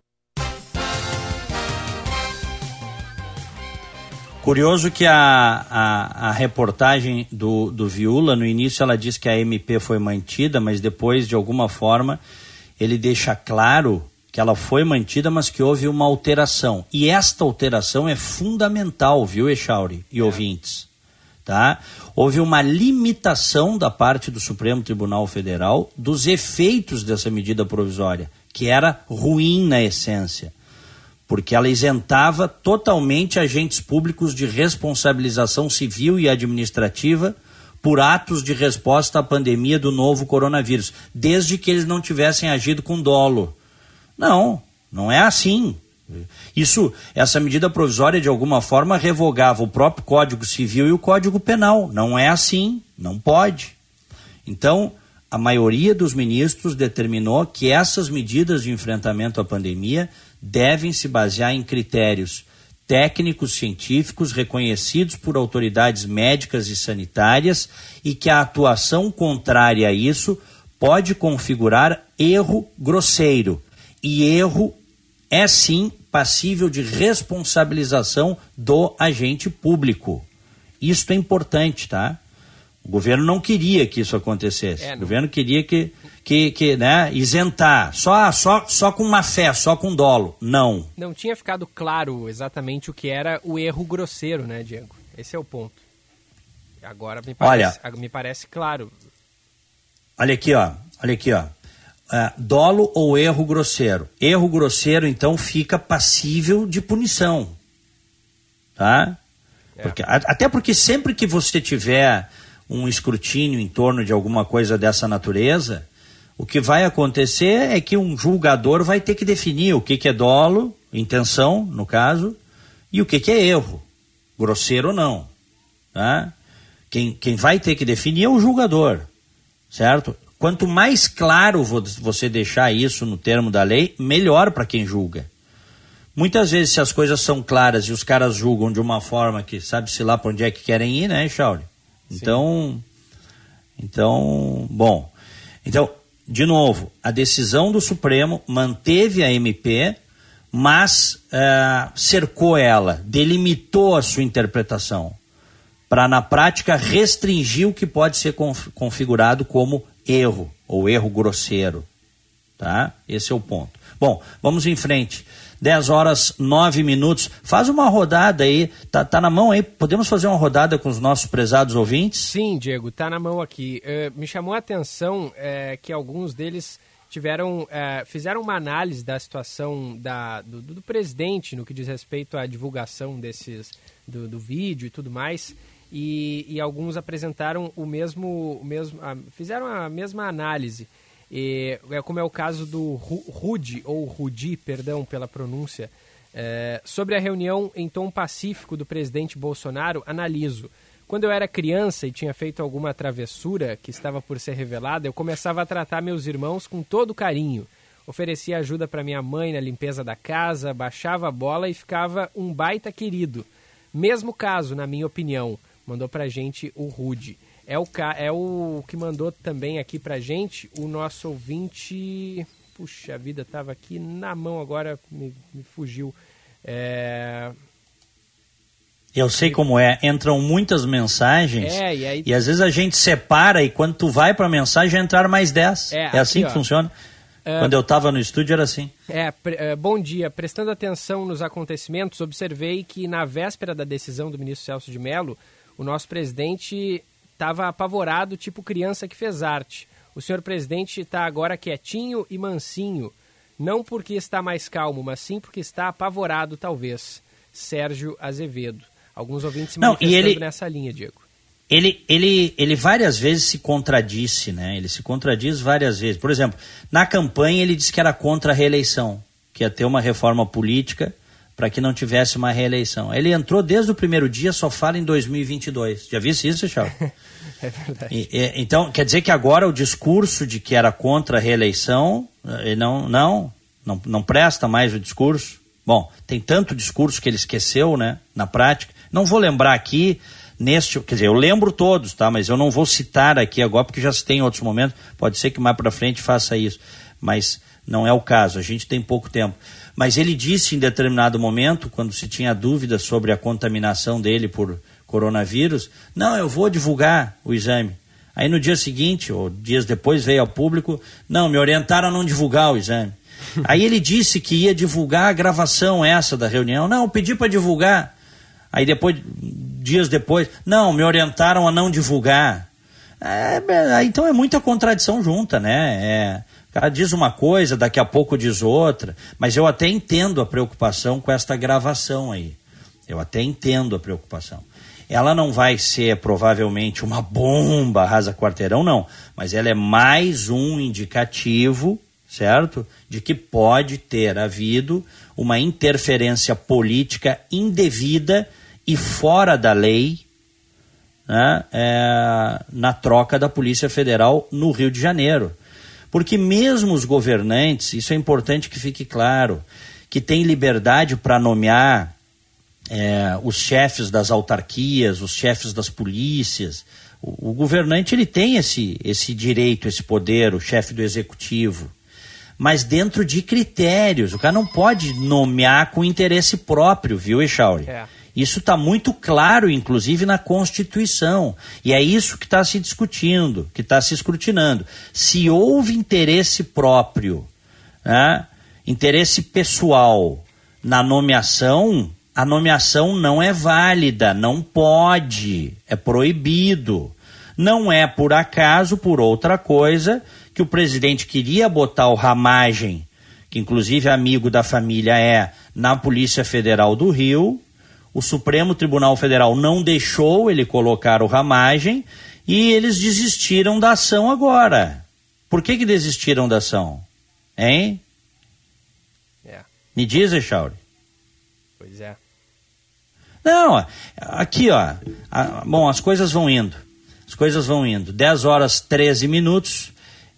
Curioso que a, a, a, reportagem do, do Viula, no início ela diz que a MP foi mantida, mas depois, de alguma forma, ele deixa claro que ela foi mantida, mas que houve uma alteração. E esta alteração é fundamental, viu, Echauri e é. ouvintes? Tá? Houve uma limitação da parte do Supremo Tribunal Federal dos efeitos dessa medida provisória, que era ruim na essência porque ela isentava totalmente agentes públicos de responsabilização civil e administrativa por atos de resposta à pandemia do novo coronavírus, desde que eles não tivessem agido com dolo. Não, não é assim. Isso, essa medida provisória de alguma forma revogava o próprio Código Civil e o Código Penal. Não é assim, não pode. Então, a maioria dos ministros determinou que essas medidas de enfrentamento à pandemia devem se basear em critérios técnicos científicos reconhecidos por autoridades médicas e sanitárias e que a atuação contrária a isso pode configurar erro grosseiro. E erro é sim passível de responsabilização do agente público. Isto é importante, tá? O governo não queria que isso acontecesse. É, o governo queria que, que, que né, isentar, só, só, só com má fé, só com dolo. Não. Não tinha ficado claro exatamente o que era o erro grosseiro, né, Diego? Esse é o ponto. Agora me parece, olha, me parece claro. Olha aqui, ó. Olha aqui, ó. Uh, dolo ou erro grosseiro. Erro grosseiro, então, fica passível de punição. Tá? É. Porque, a, até porque sempre que você tiver um escrutínio em torno de alguma coisa dessa natureza, o que vai acontecer é que um julgador vai ter que definir o que, que é dolo, intenção, no caso, e o que, que é erro, grosseiro ou não. Tá? Quem, quem vai ter que definir é o julgador, certo? Quanto mais claro você deixar isso no termo da lei, melhor para quem julga. Muitas vezes, se as coisas são claras e os caras julgam de uma forma que sabe-se lá para onde é que querem ir, né, Chauri? Então, então, bom. Então, de novo, a decisão do Supremo manteve a MP, mas uh, cercou ela, delimitou a sua interpretação, para na prática restringir o que pode ser configurado como erro ou erro grosseiro. Tá? Esse é o ponto. Bom, vamos em frente. 10 horas 9 minutos. Faz uma rodada aí, tá, tá na mão aí. Podemos fazer uma rodada com os nossos prezados ouvintes? Sim, Diego, tá na mão aqui. Uh, me chamou a atenção é, que alguns deles tiveram é, fizeram uma análise da situação da, do, do, presidente no que diz respeito à divulgação desses do, do vídeo e tudo mais. E, e, alguns apresentaram o mesmo, o mesmo fizeram a mesma análise. E, é como é o caso do Rudi, ou Rudi, perdão pela pronúncia, é, sobre a reunião em tom pacífico do presidente Bolsonaro, analiso. Quando eu era criança e tinha feito alguma travessura que estava por ser revelada, eu começava a tratar meus irmãos com todo carinho. Oferecia ajuda para minha mãe na limpeza da casa, baixava a bola e ficava um baita querido. Mesmo caso, na minha opinião, mandou pra gente o Rude. É o, é o que mandou também aqui pra gente o nosso ouvinte. Puxa vida, tava aqui na mão agora, me, me fugiu. É... Eu sei como é, entram muitas mensagens é, e, aí... e, às vezes a gente separa e quando tu vai para a mensagem entrar mais 10. É, é assim aqui, que ó. funciona. Uh, Quando eu estava no estúdio era assim. É, uh, bom dia. Prestando atenção nos acontecimentos, observei que na véspera da decisão do ministro Celso de Mello, o nosso presidente estava apavorado, tipo criança que fez arte. O senhor presidente está agora quietinho e mansinho, não porque está mais calmo, mas sim porque está apavorado, talvez. Sérgio Azevedo. Alguns ouvintes se não, manifestando ele, nessa linha, Diego. Ele, ele, ele várias vezes se contradisse, né? Ele se contradiz várias vezes. Por exemplo, na campanha ele disse que era contra a reeleição, que ia ter uma reforma política para que não tivesse uma reeleição. Ele entrou desde o primeiro dia, só fala em 2022. Já visse isso, Charles? *laughs* é verdade. E, e, então, quer dizer que agora o discurso de que era contra a reeleição, ele não, não, não, não presta mais o discurso. Bom, tem tanto discurso que ele esqueceu, né, na prática. Não vou lembrar aqui neste, quer dizer, eu lembro todos, tá, mas eu não vou citar aqui agora porque já citei em outros momentos. Pode ser que mais para frente faça isso, mas não é o caso. A gente tem pouco tempo. Mas ele disse em determinado momento, quando se tinha dúvida sobre a contaminação dele por coronavírus, não, eu vou divulgar o exame. Aí no dia seguinte, ou dias depois, veio ao público, não, me orientaram a não divulgar o exame. *laughs* Aí ele disse que ia divulgar a gravação essa da reunião. Não, pedi para divulgar. Aí depois, dias depois, não, me orientaram a não divulgar. É, é então é muita contradição junta, né? É, cara diz uma coisa, daqui a pouco diz outra, mas eu até entendo a preocupação com esta gravação aí. Eu até entendo a preocupação. Ela não vai ser provavelmente uma bomba rasa quarteirão, não, mas ela é mais um indicativo, certo? De que pode ter havido uma interferência política indevida e fora da lei né, é, na troca da Polícia Federal no Rio de Janeiro. Porque mesmo os governantes, isso é importante que fique claro, que têm liberdade para nomear é, os chefes das autarquias, os chefes das polícias. O, o, governante ele tem esse, esse direito, esse poder, o chefe do executivo. Mas dentro de critérios. O cara não pode nomear com interesse próprio, viu, Echauri? É. Isso está muito claro, inclusive, na Constituição. E é isso que está se discutindo, que está se escrutinando. Se houve interesse próprio, né, interesse pessoal na nomeação, a nomeação não é válida, não pode, é proibido. Não é por acaso, por outra coisa, que o presidente queria botar o Ramagem, que inclusive amigo da família é, na Polícia Federal do Rio, o Supremo Tribunal Federal não deixou ele colocar o ramagem e eles desistiram da ação agora. Por que, que desistiram da ação? Hein? É. Me diz, Echauri. Pois é. Não, aqui, ó. bom, as coisas vão indo. As coisas vão indo. 10 horas 13 minutos.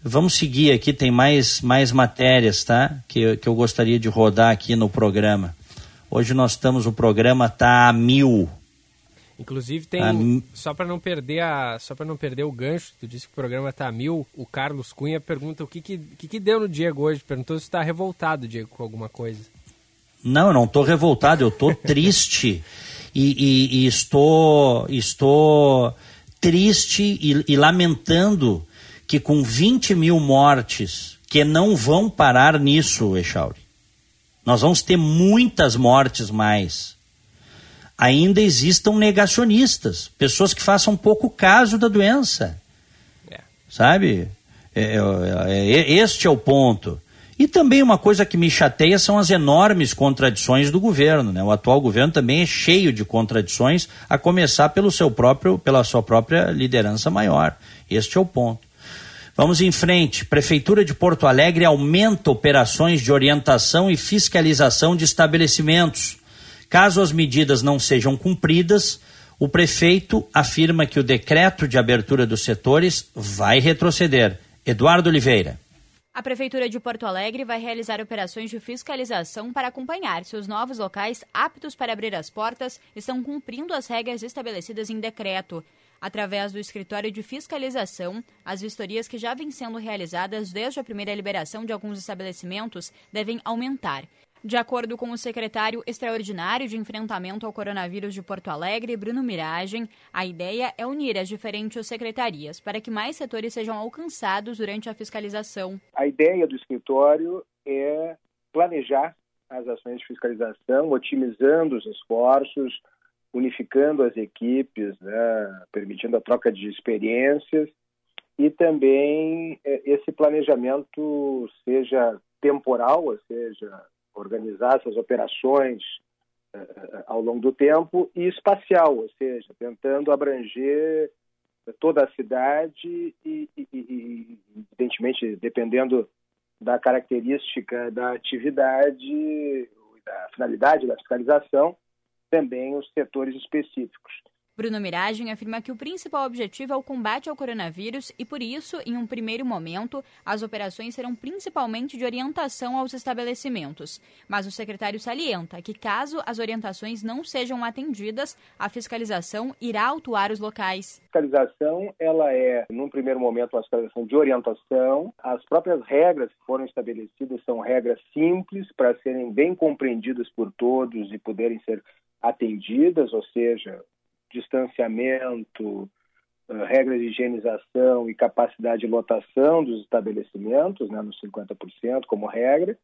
Vamos seguir aqui, tem mais, mais matérias, tá? Que, que eu gostaria de rodar aqui no programa. Hoje nós estamos, o programa tá a mil. Inclusive tem, a... só para não perder a, só para não perder o gancho, tu disse que o programa tá a mil, o Carlos Cunha pergunta o que que, que, que deu no Diego hoje, perguntou se está revoltado, Diego, com alguma coisa. Não, eu não estou revoltado, eu estou *laughs* triste e, e, e, estou, estou triste e, e lamentando que com 20 mil mortes, que não vão parar nisso, Echauri, nós vamos ter muitas mortes mais. Ainda existam negacionistas, pessoas que façam pouco caso da doença. É. Sabe? É, é, é, este é o ponto. E também uma coisa que me chateia são as enormes contradições do governo. Né? O atual governo também é cheio de contradições, a começar pelo seu próprio, pela sua própria liderança maior. Este é o ponto. Vamos em frente. Prefeitura de Porto Alegre aumenta operações de orientação e fiscalização de estabelecimentos. Caso as medidas não sejam cumpridas, o prefeito afirma que o decreto de abertura dos setores vai retroceder. Eduardo Oliveira. A Prefeitura de Porto Alegre vai realizar operações de fiscalização para acompanhar se os novos locais aptos para abrir as portas estão cumprindo as regras estabelecidas em decreto. Através do escritório de fiscalização, as vistorias que já vêm sendo realizadas desde a primeira liberação de alguns estabelecimentos devem aumentar. De acordo com o secretário extraordinário de enfrentamento ao coronavírus de Porto Alegre, Bruno Miragem, a ideia é unir as diferentes secretarias para que mais setores sejam alcançados durante a fiscalização. A ideia do escritório é planejar as ações de fiscalização, otimizando os esforços, unificando as equipes, né, permitindo a troca de experiências e também é, esse planejamento seja temporal, ou seja, organizar essas operações é, é, ao longo do tempo, e espacial, ou seja, tentando abranger toda a cidade e, e, e evidentemente, dependendo da característica da atividade, da finalidade da fiscalização, também os setores específicos. Bruno Miragem afirma que o principal objetivo é o combate ao coronavírus e, por isso, em um primeiro momento, as operações serão principalmente de orientação aos estabelecimentos. Mas o secretário salienta que, caso as orientações não sejam atendidas, a fiscalização irá autuar os locais. A fiscalização ela é, num primeiro momento, uma fiscalização de orientação. As próprias regras que foram estabelecidas são regras simples para serem bem compreendidas por todos e poderem ser atendidas, ou seja, distanciamento, eh, regras de higienização e capacidade de lotação dos estabelecimentos, né, nos 50% como regra,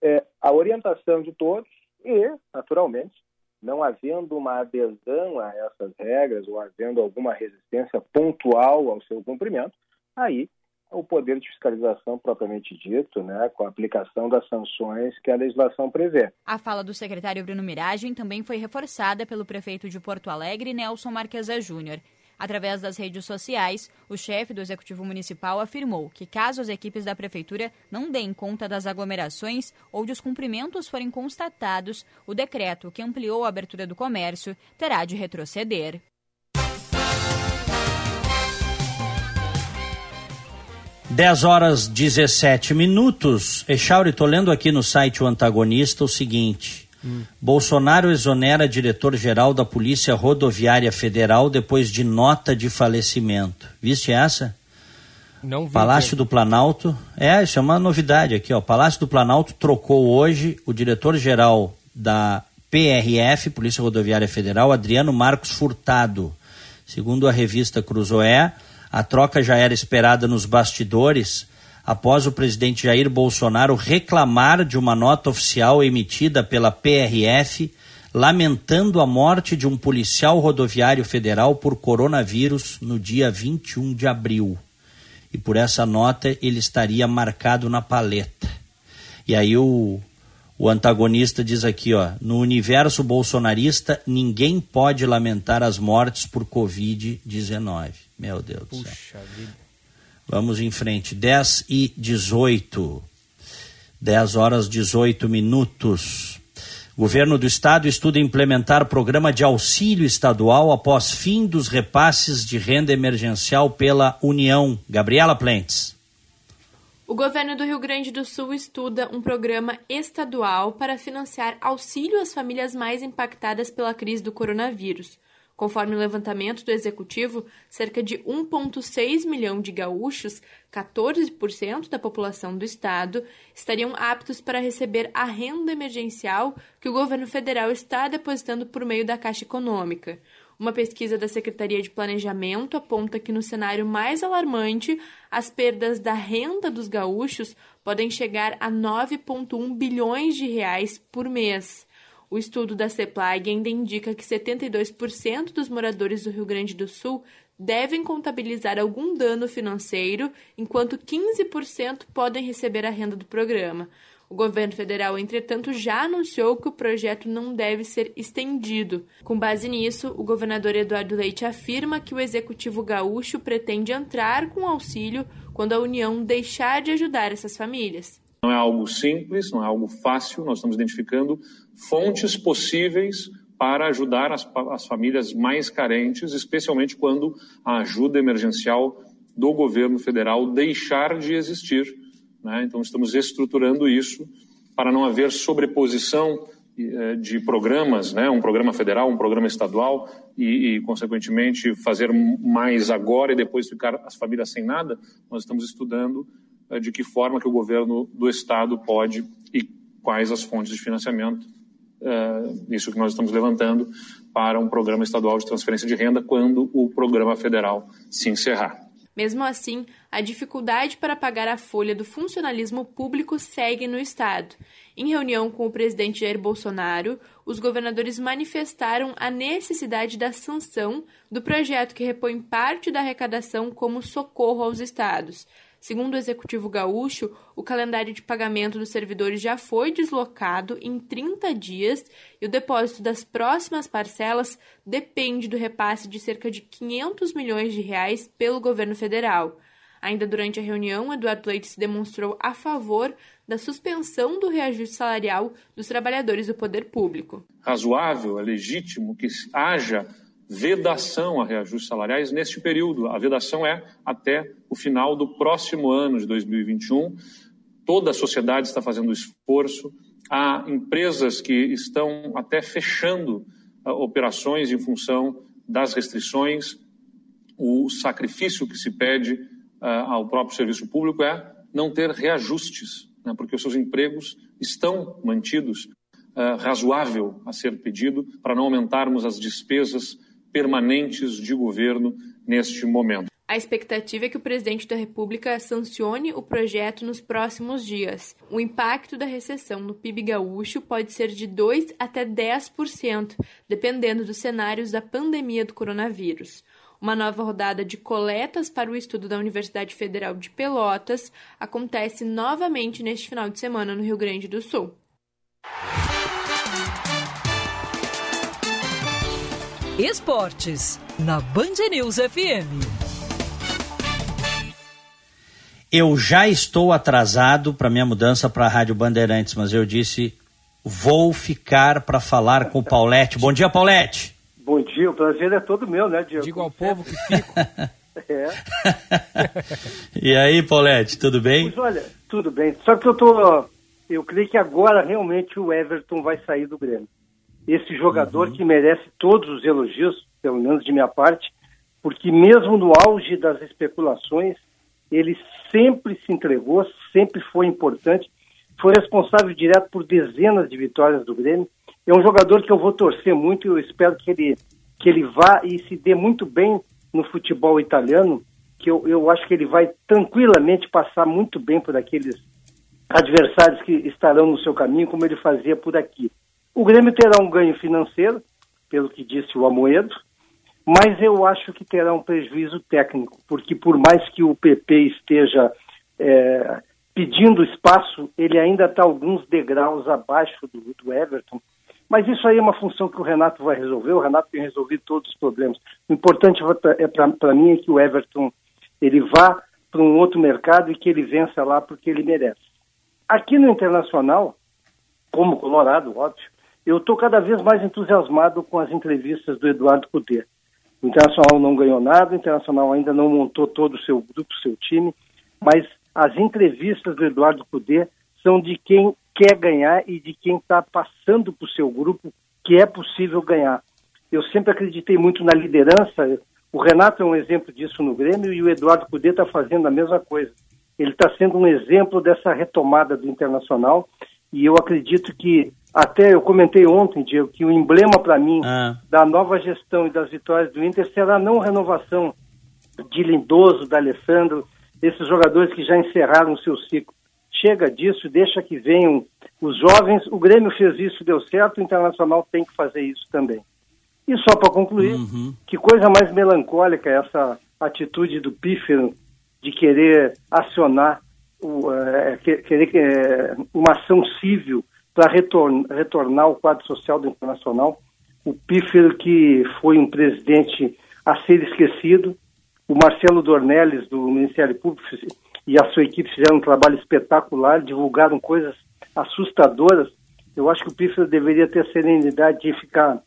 é, a orientação de todos e, naturalmente, não havendo uma adesão a essas regras ou havendo alguma resistência pontual ao seu cumprimento, aí o poder de fiscalização propriamente dito, né, com a aplicação das sanções que a legislação prevê. A fala do secretário Bruno Miragem também foi reforçada pelo prefeito de Porto Alegre, Nelson Marquesa Júnior. Através das redes sociais, o chefe do Executivo Municipal afirmou que, caso as equipes da Prefeitura não deem conta das aglomerações ou descumprimentos forem constatados, o decreto que ampliou a abertura do comércio terá de retroceder. Dez horas 17 minutos. Echauri, estou lendo aqui no site O Antagonista o seguinte. Hum. Bolsonaro exonera diretor-geral da Polícia Rodoviária Federal depois de nota de falecimento. Viste essa? Não vi. Palácio do Planalto. É, isso é uma novidade aqui, ó. Palácio do Planalto trocou hoje o diretor-geral da PRF, Polícia Rodoviária Federal, Adriano Marcos Furtado. Segundo a revista Cruzoé, a troca já era esperada nos bastidores após o presidente Jair Bolsonaro reclamar de uma nota oficial emitida pela PRF lamentando a morte de um policial rodoviário federal por coronavírus no dia 21 de abril. E por essa nota ele estaria marcado na paleta. E aí o, o antagonista diz aqui, ó, no universo bolsonarista ninguém pode lamentar as mortes por Covid-19. Meu Deus Puxa do céu. vida. Vamos em frente. 10 e 18. 10 horas 18 minutos. Governo do Estado estuda implementar programa de auxílio estadual após fim dos repasses de renda emergencial pela União. Gabriela Plentes. O governo do Rio Grande do Sul estuda um programa estadual para financiar auxílio às famílias mais impactadas pela crise do coronavírus. Conforme o levantamento do executivo, cerca de 1,6 milhão de gaúchos, 14% da população do estado, estariam aptos para receber a renda emergencial que o governo federal está depositando por meio da Caixa Econômica. Uma pesquisa da Secretaria de Planejamento aponta que, no cenário mais alarmante, as perdas da renda dos gaúchos podem chegar a 9,1 bilhões de reais por mês. O estudo da CEPLAG ainda indica que 72% dos moradores do Rio Grande do Sul devem contabilizar algum dano financeiro, enquanto 15% podem receber a renda do programa. O governo federal, entretanto, já anunciou que o projeto não deve ser estendido. Com base nisso, o governador Eduardo Leite afirma que o executivo gaúcho pretende entrar com auxílio quando a União deixar de ajudar essas famílias. Não é algo simples, não é algo fácil, nós estamos identificando fontes possíveis para ajudar as, as famílias mais carentes, especialmente quando a ajuda emergencial do governo federal deixar de existir. Né? Então, estamos estruturando isso para não haver sobreposição eh, de programas, né? um programa federal, um programa estadual, e, e, consequentemente, fazer mais agora e depois ficar as famílias sem nada. Nós estamos estudando de que forma que o governo do estado pode e quais as fontes de financiamento, uh, isso que nós estamos levantando, para um programa estadual de transferência de renda quando o programa federal se encerrar. Mesmo assim, a dificuldade para pagar a folha do funcionalismo público segue no Estado. Em reunião com o presidente Jair Bolsonaro, os governadores manifestaram a necessidade da sanção do projeto que repõe parte da arrecadação como socorro aos estados. Segundo o executivo gaúcho, o calendário de pagamento dos servidores já foi deslocado em 30 dias e o depósito das próximas parcelas depende do repasse de cerca de 500 milhões de reais pelo governo federal. Ainda durante a reunião, Eduardo Leite se demonstrou a favor da suspensão do reajuste salarial dos trabalhadores do poder público. Razoável, é legítimo que haja vedação a reajustes salariais neste período. A vedação é até o final do próximo ano de 2021. Toda a sociedade está fazendo esforço. Há empresas que estão até fechando uh, operações em função das restrições. O sacrifício que se pede uh, ao próprio serviço público é não ter reajustes, né, porque os seus empregos estão mantidos. Uh, razoável a ser pedido para não aumentarmos as despesas permanentes de governo neste momento. A expectativa é que o presidente da República sancione o projeto nos próximos dias. O impacto da recessão no PIB gaúcho pode ser de 2 até 10%, dependendo dos cenários da pandemia do coronavírus. Uma nova rodada de coletas para o estudo da Universidade Federal de Pelotas acontece novamente neste final de semana no Rio Grande do Sul. Esportes, na Band News FM. Eu já estou atrasado para minha mudança para a Rádio Bandeirantes, mas eu disse vou ficar para falar com o Paulette. Bom dia, Paulette. Bom dia, o prazer é todo meu, né, Diego? Digo ao povo que fico. *laughs* é. *laughs* e aí, Paulette, tudo bem? Pois olha, tudo bem. Só que eu tô. Eu creio que agora realmente o Everton vai sair do Grêmio. Esse jogador uhum. que merece todos os elogios, pelo menos de minha parte, porque mesmo no auge das especulações, ele sempre se entregou, sempre foi importante, foi responsável direto por dezenas de vitórias do Grêmio é um jogador que eu vou torcer muito e eu espero que ele, que ele vá e se dê muito bem no futebol italiano, que eu, eu acho que ele vai tranquilamente passar muito bem por aqueles adversários que estarão no seu caminho, como ele fazia por aqui. O Grêmio terá um ganho financeiro, pelo que disse o Amoedo, mas eu acho que terá um prejuízo técnico, porque por mais que o PP esteja é, pedindo espaço, ele ainda está alguns degraus abaixo do, do Everton, mas isso aí é uma função que o Renato vai resolver. O Renato tem resolvido todos os problemas. O importante é para mim é que o Everton ele vá para um outro mercado e que ele vença lá porque ele merece. Aqui no Internacional, como Colorado, óbvio, eu estou cada vez mais entusiasmado com as entrevistas do Eduardo Cudê. O Internacional não ganhou nada, o Internacional ainda não montou todo o seu grupo, seu time, mas as entrevistas do Eduardo Cudê são de quem quer ganhar e de quem está passando para o seu grupo que é possível ganhar. Eu sempre acreditei muito na liderança. O Renato é um exemplo disso no Grêmio e o Eduardo Cudê está fazendo a mesma coisa. Ele está sendo um exemplo dessa retomada do Internacional e eu acredito que, até eu comentei ontem, Diego, que o emblema para mim ah. da nova gestão e das vitórias do Inter será não a renovação de Lindoso, da Alessandro, esses jogadores que já encerraram o seu ciclo, chega disso, deixa que venham os jovens. O Grêmio fez isso, deu certo, o Internacional tem que fazer isso também. E só para concluir, uhum. que coisa mais melancólica essa atitude do Pífero de querer acionar, o, é, querer é, uma ação civil para retorn, retornar o quadro social do Internacional. O Pífero que foi um presidente a ser esquecido, o Marcelo Dornelles, do Ministério Público, e a sua equipe fizeram um trabalho espetacular, divulgaram coisas assustadoras. Eu acho que o Pífero deveria ter a serenidade de ficar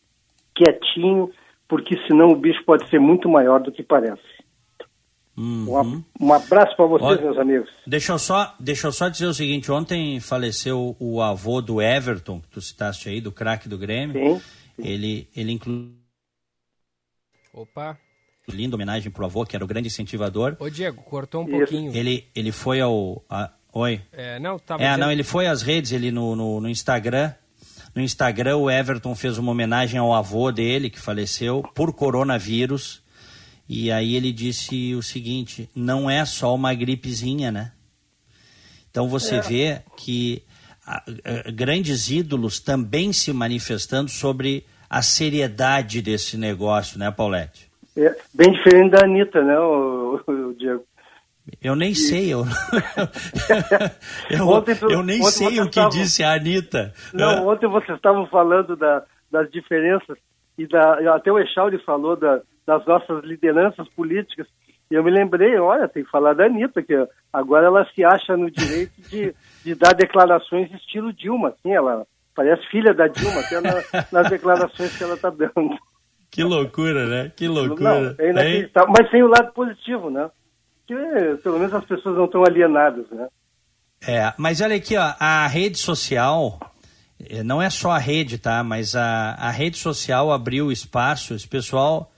quietinho, porque senão o bicho pode ser muito maior do que parece. Uhum. Um, um, abraço para vocês, Olha, meus amigos. Deixa eu, só, deixa eu só dizer o seguinte: ontem faleceu o avô do Everton, que tu citaste aí, do craque do Grêmio. Sim, sim. Ele, ele incluiu. Opa! linda homenagem pro avô, que era o grande incentivador. Ô, Diego, cortou um Isso. pouquinho. Ele, ele foi ao. A, oi? É, não, tava É, dizendo... não, ele foi às redes, ele no, no, no, Instagram. No Instagram, o Everton fez uma homenagem ao avô dele, que faleceu por coronavírus. E aí ele disse o seguinte: não é só uma gripezinha, né? Então você é. vê que a, a, grandes ídolos também se manifestando sobre a seriedade desse negócio, né, Paulette? É bem diferente da Anitta, né, o, o Diego? Eu nem sei, eu, *laughs* eu, ontem eu nem sei o que disse a Anitta. Não, é. ontem vocês estavam falando da, das diferenças, e da, até o Echauri falou da, das nossas lideranças políticas, e eu me lembrei, olha, tem que falar da Anitta, que agora ela se acha no direito de, de dar declarações estilo Dilma, assim, ela parece filha da Dilma, até na, nas declarações que ela está dando. Que loucura, né? Que loucura. Não, é inacreditável. Mas tem o lado positivo, né? Que pelo menos as pessoas não estão alienadas, né? É, mas olha aqui, ó, a rede social, eh, não é só a rede, tá? Mas a, a rede social abriu espaço, esse pessoal,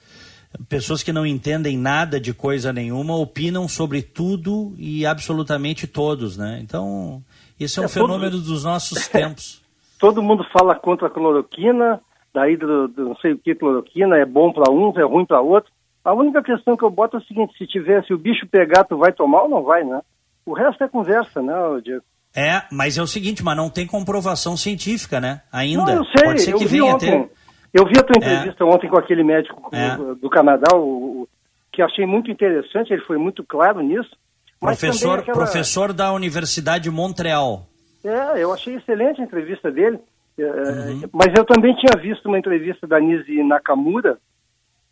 pessoas que não entendem nada de coisa nenhuma, opinam sobre tudo e absolutamente todos, né? Então, isso é um é, fenômeno todo... dos nossos *laughs* tempos. Todo mundo fala contra a cloroquina, daí do, do não sei o que, cloroquina, é bom para uns, é ruim para outros. A única questão que eu boto é o seguinte, se tiver, se o bicho pegar, tu vai tomar ou não vai, né? O resto é conversa, né, Diego? É, mas é o seguinte, mas não tem comprovação científica, né? Ainda. Não, eu sei, Pode ser que eu venha ontem. Ter... Eu vi a tua é. entrevista é. ontem com aquele médico é. do, Canadá, o, que achei muito interessante, ele foi muito claro nisso. Professor, aquela... professor da Universidade de Montreal. É, eu achei excelente a entrevista dele. É, uhum. Mas eu também tinha visto uma entrevista da Nise Nakamura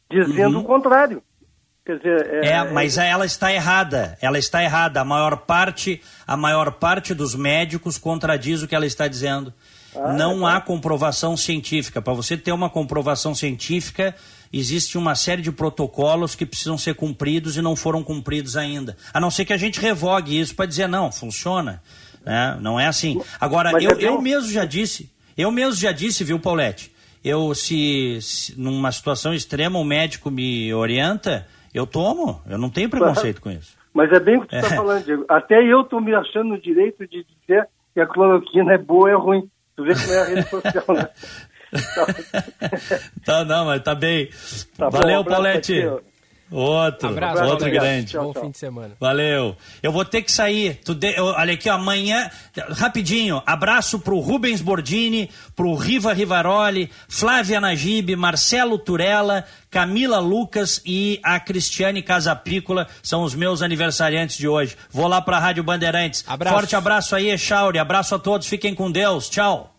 dizendo uhum. o contrário. Quer dizer, é, é, mas ela está errada. Ela está errada. A maior parte, a maior parte dos médicos contradiz o que ela está dizendo. Ah, não é há comprovação científica. Para você ter uma comprovação científica, existe uma série de protocolos que precisam ser cumpridos e não foram cumpridos ainda. A não ser que a gente revogue isso para dizer não, funciona. Né? Não é assim. Agora, eu, é eu mesmo já disse, eu mesmo já disse, viu, Paulette? Eu, se, se numa situação extrema o médico me orienta, eu tomo. Eu não tenho preconceito com isso. Mas é bem o que tu está é. falando, Diego. Até eu estou me achando no direito de dizer que a cloroquina é boa ou é ruim. Tu vê como é a rede social, né? tá, não, mas tá bem. Tá Valeu, bom, Paulette. Outro, abraço, outro abraço. grande. Bom fim de semana. Valeu. Eu vou ter que sair. Tu de... Olha aqui, ó, amanhã, rapidinho, abraço pro Rubens Bordini, pro Riva Rivaroli, Flávia Najib, Marcelo Turella, Camila Lucas e a Cristiane Casapícola são os meus aniversariantes de hoje. Vou lá pra Rádio Bandeirantes. Abraço. Forte abraço aí, Echauri. Abraço a todos. Fiquem com Deus. Tchau.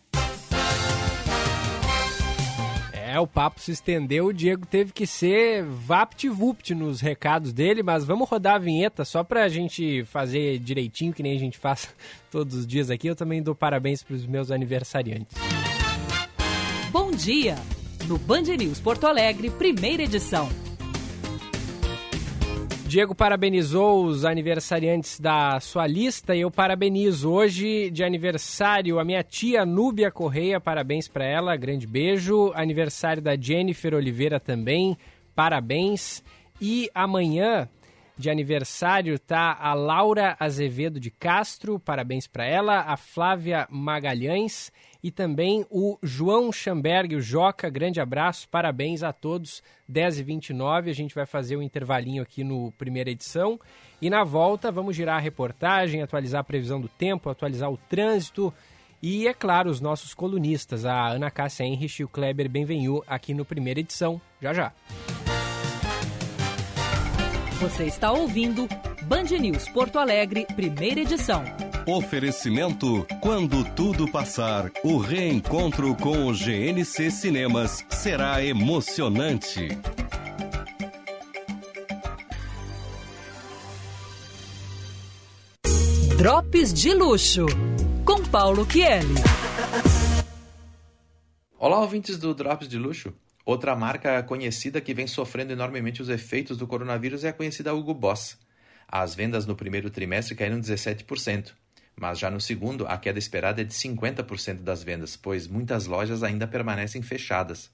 É, o papo se estendeu, o Diego teve que ser vapt-vupt nos recados dele, mas vamos rodar a vinheta só pra gente fazer direitinho, que nem a gente faz *laughs* todos os dias aqui. Eu também dou parabéns pros meus aniversariantes. Bom dia! No Band News Porto Alegre, primeira edição. Diego parabenizou os aniversariantes da sua lista e eu parabenizo hoje de aniversário a minha tia Núbia Correia, parabéns para ela, grande beijo. Aniversário da Jennifer Oliveira também, parabéns. E amanhã de aniversário tá a Laura Azevedo de Castro, parabéns para ela, a Flávia Magalhães e também o João Chamberg, o Joca, grande abraço, parabéns a todos. 10 e 29 a gente vai fazer um intervalinho aqui no primeira edição. E na volta vamos girar a reportagem, atualizar a previsão do tempo, atualizar o trânsito e, é claro, os nossos colunistas, a Ana Cássia Henrich e o Kleber Benvenu aqui no primeira edição. Já já. Você está ouvindo Band News Porto Alegre, primeira edição. Oferecimento: quando tudo passar, o reencontro com o GNC Cinemas será emocionante. Drops de luxo com Paulo Kieli. Olá, ouvintes do Drops de Luxo. Outra marca conhecida que vem sofrendo enormemente os efeitos do coronavírus é a conhecida Hugo Boss. As vendas no primeiro trimestre caíram 17%, mas já no segundo a queda esperada é de 50% das vendas, pois muitas lojas ainda permanecem fechadas.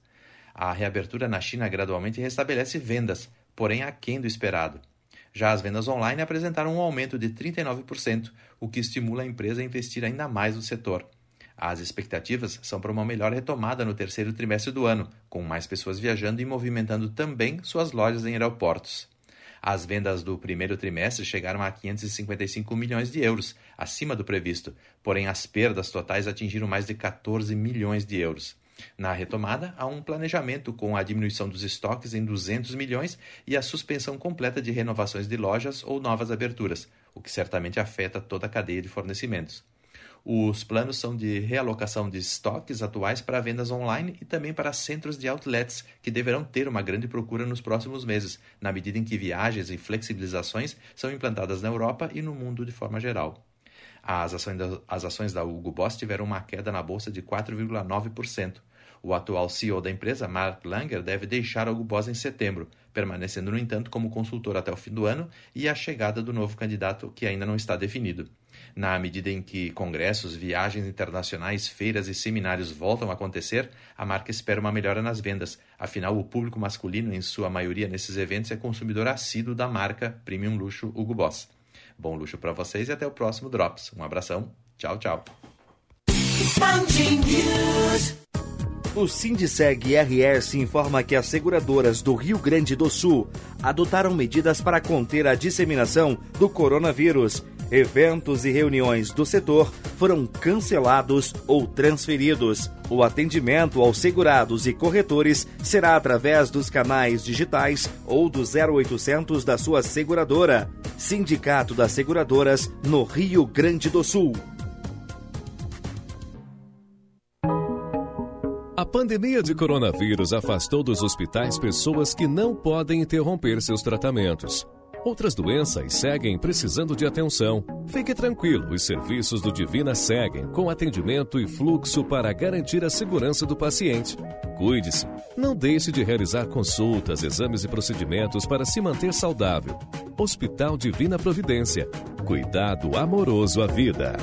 A reabertura na China gradualmente restabelece vendas, porém aquém do esperado. Já as vendas online apresentaram um aumento de 39%, o que estimula a empresa a investir ainda mais no setor. As expectativas são para uma melhor retomada no terceiro trimestre do ano, com mais pessoas viajando e movimentando também suas lojas em aeroportos. As vendas do primeiro trimestre chegaram a 555 milhões de euros, acima do previsto, porém as perdas totais atingiram mais de 14 milhões de euros. Na retomada, há um planejamento com a diminuição dos estoques em 200 milhões e a suspensão completa de renovações de lojas ou novas aberturas, o que certamente afeta toda a cadeia de fornecimentos. Os planos são de realocação de estoques atuais para vendas online e também para centros de outlets, que deverão ter uma grande procura nos próximos meses, na medida em que viagens e flexibilizações são implantadas na Europa e no mundo de forma geral. As ações da, as ações da Hugo Boss tiveram uma queda na bolsa de 4,9%. O atual CEO da empresa, Mark Langer, deve deixar a Hugo Boss em setembro, permanecendo, no entanto, como consultor até o fim do ano e a chegada do novo candidato, que ainda não está definido. Na medida em que congressos, viagens internacionais, feiras e seminários voltam a acontecer, a marca espera uma melhora nas vendas. Afinal, o público masculino, em sua maioria nesses eventos, é consumidor assíduo da marca Premium Luxo Hugo Boss. Bom luxo para vocês e até o próximo Drops. Um abração. Tchau, tchau. O Sindiceg RS informa que as seguradoras do Rio Grande do Sul adotaram medidas para conter a disseminação do coronavírus Eventos e reuniões do setor foram cancelados ou transferidos. O atendimento aos segurados e corretores será através dos canais digitais ou do 0800 da sua seguradora. Sindicato das Seguradoras no Rio Grande do Sul. A pandemia de coronavírus afastou dos hospitais pessoas que não podem interromper seus tratamentos. Outras doenças seguem precisando de atenção. Fique tranquilo, os serviços do Divina seguem com atendimento e fluxo para garantir a segurança do paciente. Cuide-se. Não deixe de realizar consultas, exames e procedimentos para se manter saudável. Hospital Divina Providência. Cuidado amoroso à vida.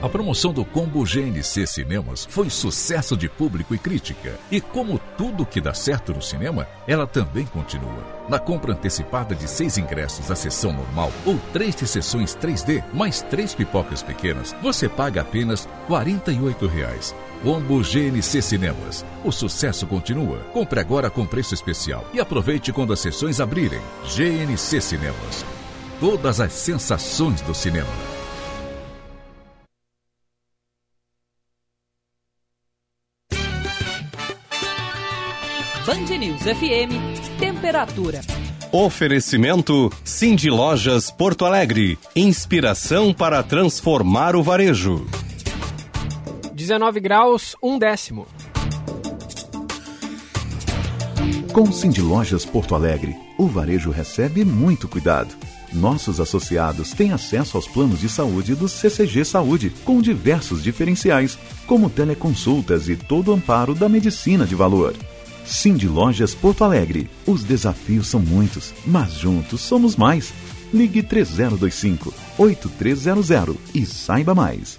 A promoção do combo GNC Cinemas foi sucesso de público e crítica. E como tudo que dá certo no cinema, ela também continua. Na compra antecipada de seis ingressos da sessão normal ou três de sessões 3D, mais três pipocas pequenas, você paga apenas 48 reais. Combo GNC Cinemas. O sucesso continua. Compre agora com preço especial e aproveite quando as sessões abrirem. GNC Cinemas. Todas as sensações do cinema. Band News FM, temperatura. Oferecimento Cindy Lojas Porto Alegre. Inspiração para transformar o varejo. 19 graus, um décimo. Com Cindy Lojas Porto Alegre, o varejo recebe muito cuidado. Nossos associados têm acesso aos planos de saúde do CCG Saúde, com diversos diferenciais, como teleconsultas e todo o amparo da medicina de valor. Cindy Lojas Porto Alegre. Os desafios são muitos, mas juntos somos mais. Ligue 3025 8300 e saiba mais.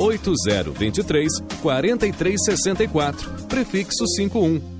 8023 4364, prefixo 51.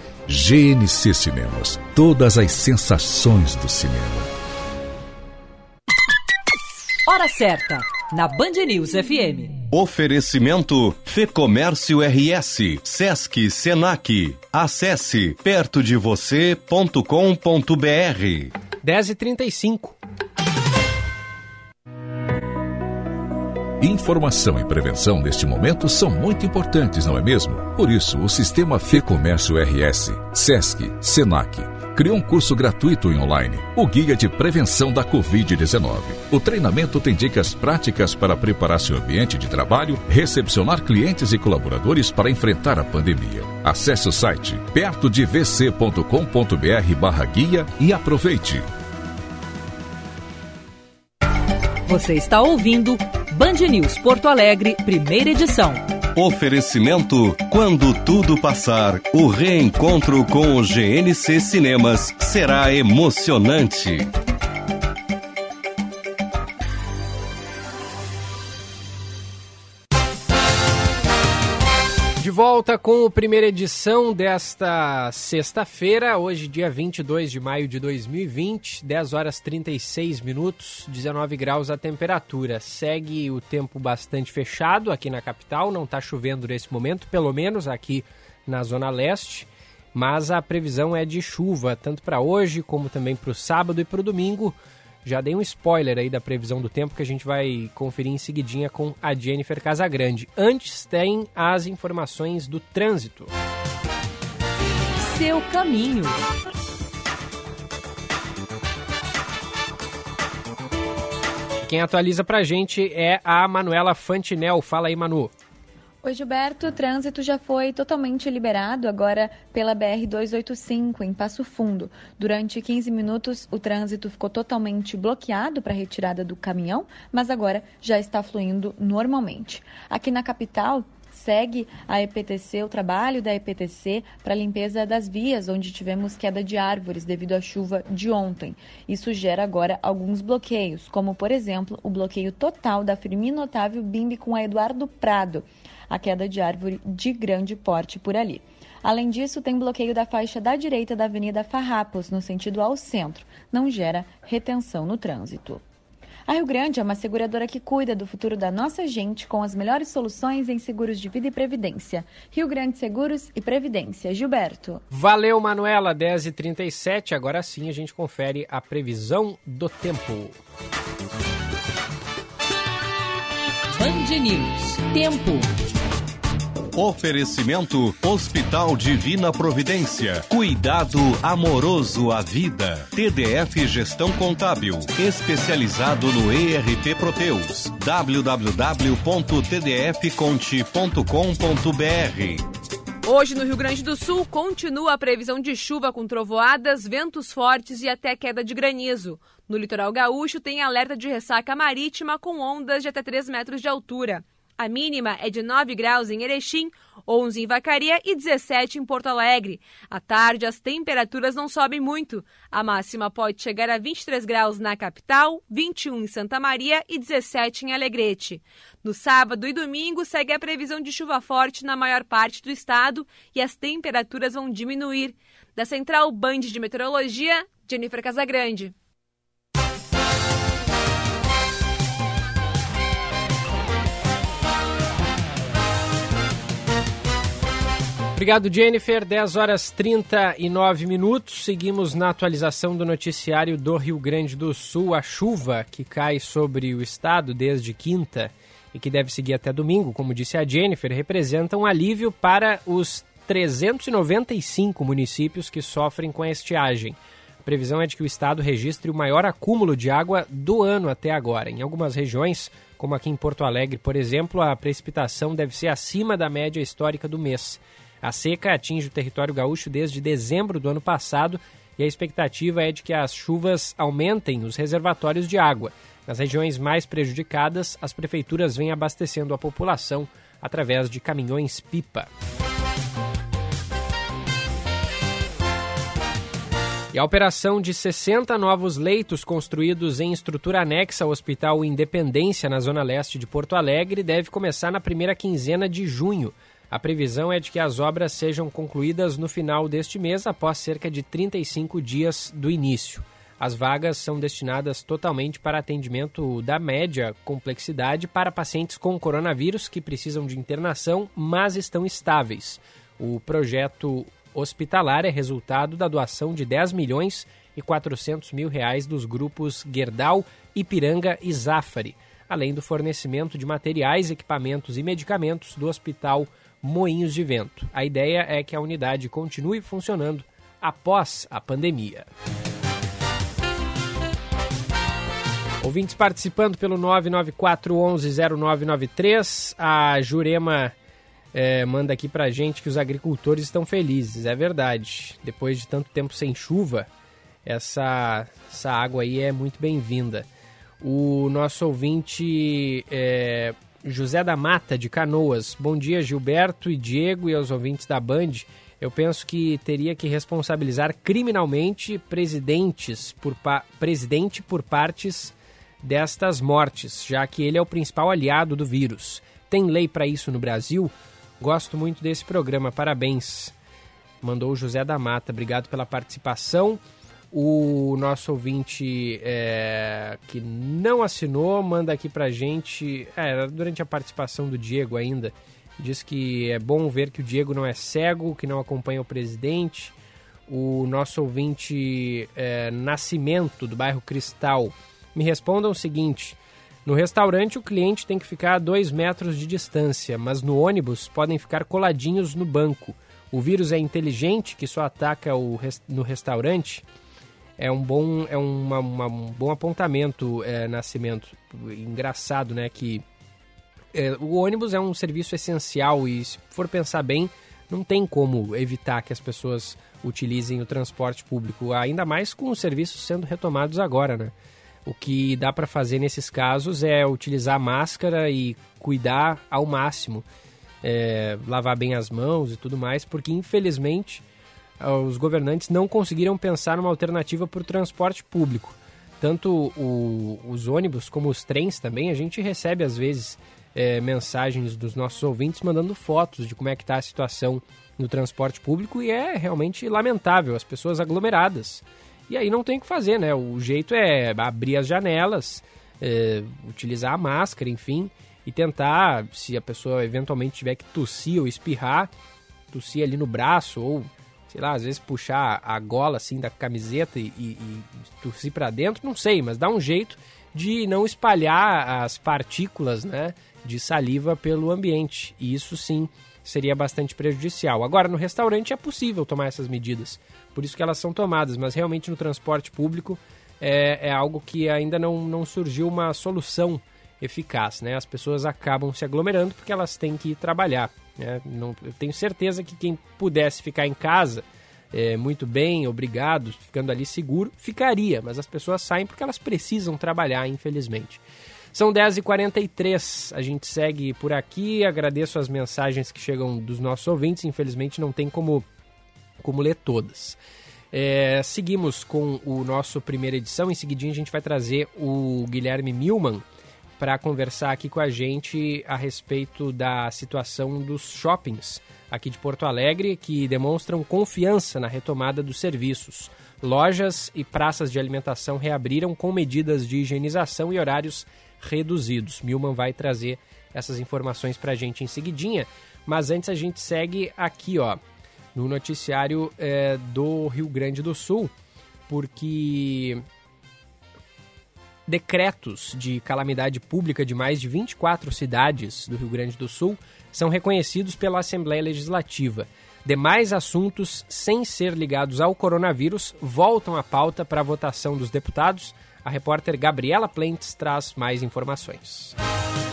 GNC Cinemas. Todas as sensações do cinema. Hora certa, na Band News FM. Oferecimento Fê Comércio RS, Sesc Senac. Acesse perto de você.com.br. 10h35. Informação e prevenção neste momento são muito importantes, não é mesmo? Por isso, o Sistema Fê Comércio RS, Sesc, Senac, criou um curso gratuito em online, o Guia de Prevenção da Covid-19. O treinamento tem dicas práticas para preparar seu ambiente de trabalho, recepcionar clientes e colaboradores para enfrentar a pandemia. Acesse o site pertodevc.com.br barra guia e aproveite. Você está ouvindo Band News Porto Alegre, primeira edição. Oferecimento Quando tudo passar, o reencontro com o GNC Cinemas será emocionante. Volta com a primeira edição desta sexta-feira, hoje dia 22 de maio de 2020, 10 horas 36 minutos, 19 graus a temperatura. Segue o tempo bastante fechado aqui na capital, não está chovendo nesse momento, pelo menos aqui na zona leste, mas a previsão é de chuva, tanto para hoje como também para o sábado e para o domingo. Já dei um spoiler aí da previsão do tempo que a gente vai conferir em seguidinha com a Jennifer Casagrande. Antes tem as informações do trânsito. Seu caminho. quem atualiza pra gente é a Manuela Fantinel. Fala aí, Manu. Oi, Gilberto. O trânsito já foi totalmente liberado agora pela BR-285, em Passo Fundo. Durante 15 minutos, o trânsito ficou totalmente bloqueado para a retirada do caminhão, mas agora já está fluindo normalmente. Aqui na capital, segue a EPTC, o trabalho da EPTC para a limpeza das vias, onde tivemos queda de árvores devido à chuva de ontem. Isso gera agora alguns bloqueios, como, por exemplo, o bloqueio total da Firmino Otávio Bimbi com a Eduardo Prado a queda de árvore de grande porte por ali. Além disso, tem bloqueio da faixa da direita da Avenida Farrapos, no sentido ao centro. Não gera retenção no trânsito. A Rio Grande é uma seguradora que cuida do futuro da nossa gente com as melhores soluções em seguros de vida e previdência. Rio Grande Seguros e Previdência. Gilberto. Valeu, Manuela. 10h37. Agora sim a gente confere a previsão do tempo. Band News. Tempo. Oferecimento Hospital Divina Providência. Cuidado amoroso à vida. TDF Gestão Contábil. Especializado no ERP Proteus. www.tdfconte.com.br Hoje, no Rio Grande do Sul, continua a previsão de chuva com trovoadas, ventos fortes e até queda de granizo. No litoral gaúcho, tem alerta de ressaca marítima com ondas de até 3 metros de altura. A mínima é de 9 graus em Erechim, 11 em Vacaria e 17 em Porto Alegre. À tarde, as temperaturas não sobem muito. A máxima pode chegar a 23 graus na capital, 21 em Santa Maria e 17 em Alegrete. No sábado e domingo, segue a previsão de chuva forte na maior parte do estado e as temperaturas vão diminuir. Da Central Band de Meteorologia, Jennifer Casagrande. Obrigado, Jennifer. 10 horas 39 minutos. Seguimos na atualização do noticiário do Rio Grande do Sul. A chuva que cai sobre o estado desde quinta e que deve seguir até domingo, como disse a Jennifer, representa um alívio para os 395 municípios que sofrem com a estiagem. A previsão é de que o estado registre o maior acúmulo de água do ano até agora. Em algumas regiões, como aqui em Porto Alegre, por exemplo, a precipitação deve ser acima da média histórica do mês. A seca atinge o território gaúcho desde dezembro do ano passado e a expectativa é de que as chuvas aumentem os reservatórios de água. Nas regiões mais prejudicadas, as prefeituras vêm abastecendo a população através de caminhões-pipa. E a operação de 60 novos leitos construídos em estrutura anexa ao Hospital Independência, na zona leste de Porto Alegre, deve começar na primeira quinzena de junho. A previsão é de que as obras sejam concluídas no final deste mês, após cerca de 35 dias do início. As vagas são destinadas totalmente para atendimento da média complexidade para pacientes com coronavírus que precisam de internação, mas estão estáveis. O projeto hospitalar é resultado da doação de 10 milhões e 400 mil reais dos grupos Gerdau, Ipiranga e Zafari, além do fornecimento de materiais, equipamentos e medicamentos do Hospital Moinhos de Vento. A ideia é que a unidade continue funcionando após a pandemia. Ouvintes participando pelo 994 11 0993. A Jurema é, manda aqui pra gente que os agricultores estão felizes. É verdade. Depois de tanto tempo sem chuva, essa, essa água aí é muito bem-vinda. O nosso ouvinte é, José da Mata, de Canoas. Bom dia, Gilberto e Diego e aos ouvintes da Band. Eu penso que teria que responsabilizar criminalmente presidentes por presidente por partes destas mortes, já que ele é o principal aliado do vírus. Tem lei para isso no Brasil? Gosto muito desse programa, parabéns. Mandou o José da Mata, obrigado pela participação. O nosso ouvinte é, que não assinou manda aqui pra gente. É, durante a participação do Diego ainda. Diz que é bom ver que o Diego não é cego, que não acompanha o presidente. O nosso ouvinte é, Nascimento, do bairro Cristal, me responda o seguinte: no restaurante o cliente tem que ficar a dois metros de distância, mas no ônibus podem ficar coladinhos no banco. O vírus é inteligente que só ataca o, no restaurante? É um bom, é uma, uma, um bom apontamento, é, Nascimento. Engraçado, né? Que é, o ônibus é um serviço essencial e, se for pensar bem, não tem como evitar que as pessoas utilizem o transporte público, ainda mais com os serviços sendo retomados agora, né? O que dá para fazer nesses casos é utilizar máscara e cuidar ao máximo, é, lavar bem as mãos e tudo mais, porque infelizmente os governantes não conseguiram pensar numa alternativa para o transporte público. Tanto o, os ônibus como os trens também, a gente recebe às vezes é, mensagens dos nossos ouvintes mandando fotos de como é que está a situação no transporte público e é realmente lamentável, as pessoas aglomeradas. E aí não tem o que fazer, né? O jeito é abrir as janelas, é, utilizar a máscara, enfim, e tentar, se a pessoa eventualmente tiver que tossir ou espirrar, tossir ali no braço ou, sei lá, às vezes puxar a gola assim da camiseta e, e, e tossir para dentro, não sei, mas dá um jeito de não espalhar as partículas, né? de saliva pelo ambiente. E isso sim seria bastante prejudicial. Agora, no restaurante é possível tomar essas medidas, por isso que elas são tomadas, mas realmente no transporte público é, é algo que ainda não, não surgiu uma solução eficaz. Né? As pessoas acabam se aglomerando porque elas têm que ir trabalhar. Né? Não, eu tenho certeza que quem pudesse ficar em casa é, muito bem, obrigado, ficando ali seguro, ficaria, mas as pessoas saem porque elas precisam trabalhar, infelizmente. São 10h43, a gente segue por aqui. Agradeço as mensagens que chegam dos nossos ouvintes. Infelizmente não tem como, como ler todas. É, seguimos com o nosso primeira edição. Em seguidinho a gente vai trazer o Guilherme Milman para conversar aqui com a gente a respeito da situação dos shoppings aqui de Porto Alegre que demonstram confiança na retomada dos serviços. Lojas e praças de alimentação reabriram com medidas de higienização e horários reduzidos. Milman vai trazer essas informações para a gente em seguidinha, mas antes a gente segue aqui, ó, no noticiário é, do Rio Grande do Sul, porque decretos de calamidade pública de mais de 24 cidades do Rio Grande do Sul são reconhecidos pela Assembleia Legislativa. Demais assuntos, sem ser ligados ao coronavírus, voltam à pauta para a votação dos deputados a repórter Gabriela Plentes traz mais informações. A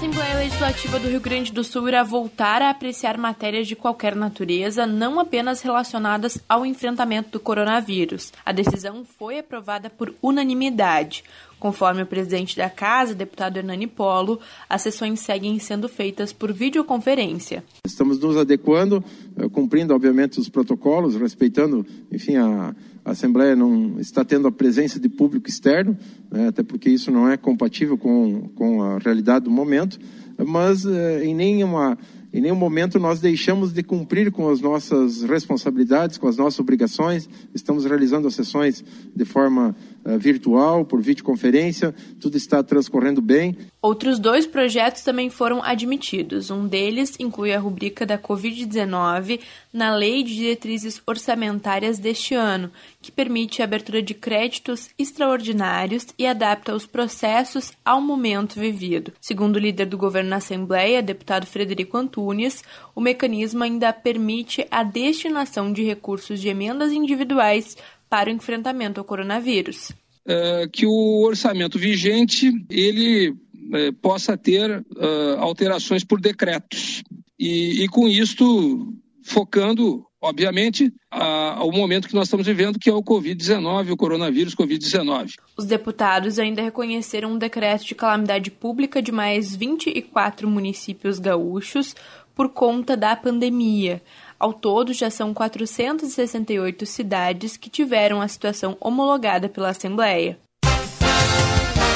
Assembleia Legislativa do Rio Grande do Sul irá voltar a apreciar matérias de qualquer natureza, não apenas relacionadas ao enfrentamento do coronavírus. A decisão foi aprovada por unanimidade. Conforme o presidente da casa, deputado Hernani Polo, as sessões seguem sendo feitas por videoconferência. Estamos nos adequando, eh, cumprindo, obviamente, os protocolos, respeitando, enfim, a, a Assembleia não está tendo a presença de público externo, né, até porque isso não é compatível com, com a realidade do momento, mas eh, em nenhuma em nenhum momento nós deixamos de cumprir com as nossas responsabilidades, com as nossas obrigações. Estamos realizando as sessões de forma virtual, por videoconferência, tudo está transcorrendo bem. Outros dois projetos também foram admitidos. Um deles inclui a rubrica da Covid-19 na Lei de Diretrizes Orçamentárias deste ano, que permite a abertura de créditos extraordinários e adapta os processos ao momento vivido. Segundo o líder do governo na Assembleia, deputado Frederico Antunes, o mecanismo ainda permite a destinação de recursos de emendas individuais para o enfrentamento ao coronavírus. É, que o orçamento vigente ele é, possa ter uh, alterações por decretos. E, e com isto, focando, obviamente, a, ao momento que nós estamos vivendo, que é o Covid-19, o coronavírus Covid-19. Os deputados ainda reconheceram um decreto de calamidade pública de mais 24 municípios gaúchos por conta da pandemia. Ao todo, já são 468 cidades que tiveram a situação homologada pela Assembleia.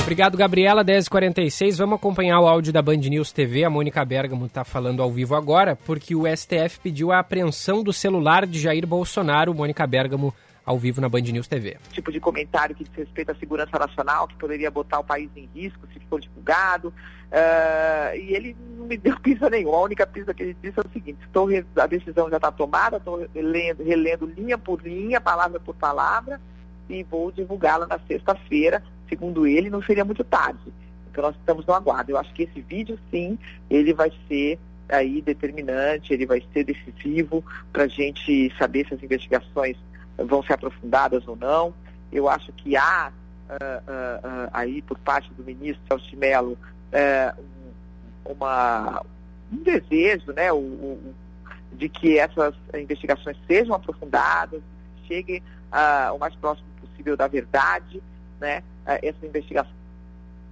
Obrigado, Gabriela. 10h46. Vamos acompanhar o áudio da Band News TV. A Mônica Bergamo está falando ao vivo agora, porque o STF pediu a apreensão do celular de Jair Bolsonaro. Mônica Bergamo ao vivo na Band News TV. Tipo de comentário que diz respeito à segurança nacional, que poderia botar o país em risco se for divulgado. Uh, e ele não me *laughs* deu pista nenhuma. A única pista que ele disse é o seguinte: estou, a decisão já está tomada, estou relendo, relendo linha por linha, palavra por palavra, e vou divulgá-la na sexta-feira segundo ele, não seria muito tarde. Então nós estamos no aguardo. Eu acho que esse vídeo, sim, ele vai ser aí determinante, ele vai ser decisivo para a gente saber se as investigações vão ser aprofundadas ou não. Eu acho que há uh, uh, aí por parte do ministro Celso eh, um desejo né, o, o, de que essas investigações sejam aprofundadas, cheguem o mais próximo possível da verdade. Né? essa investigação,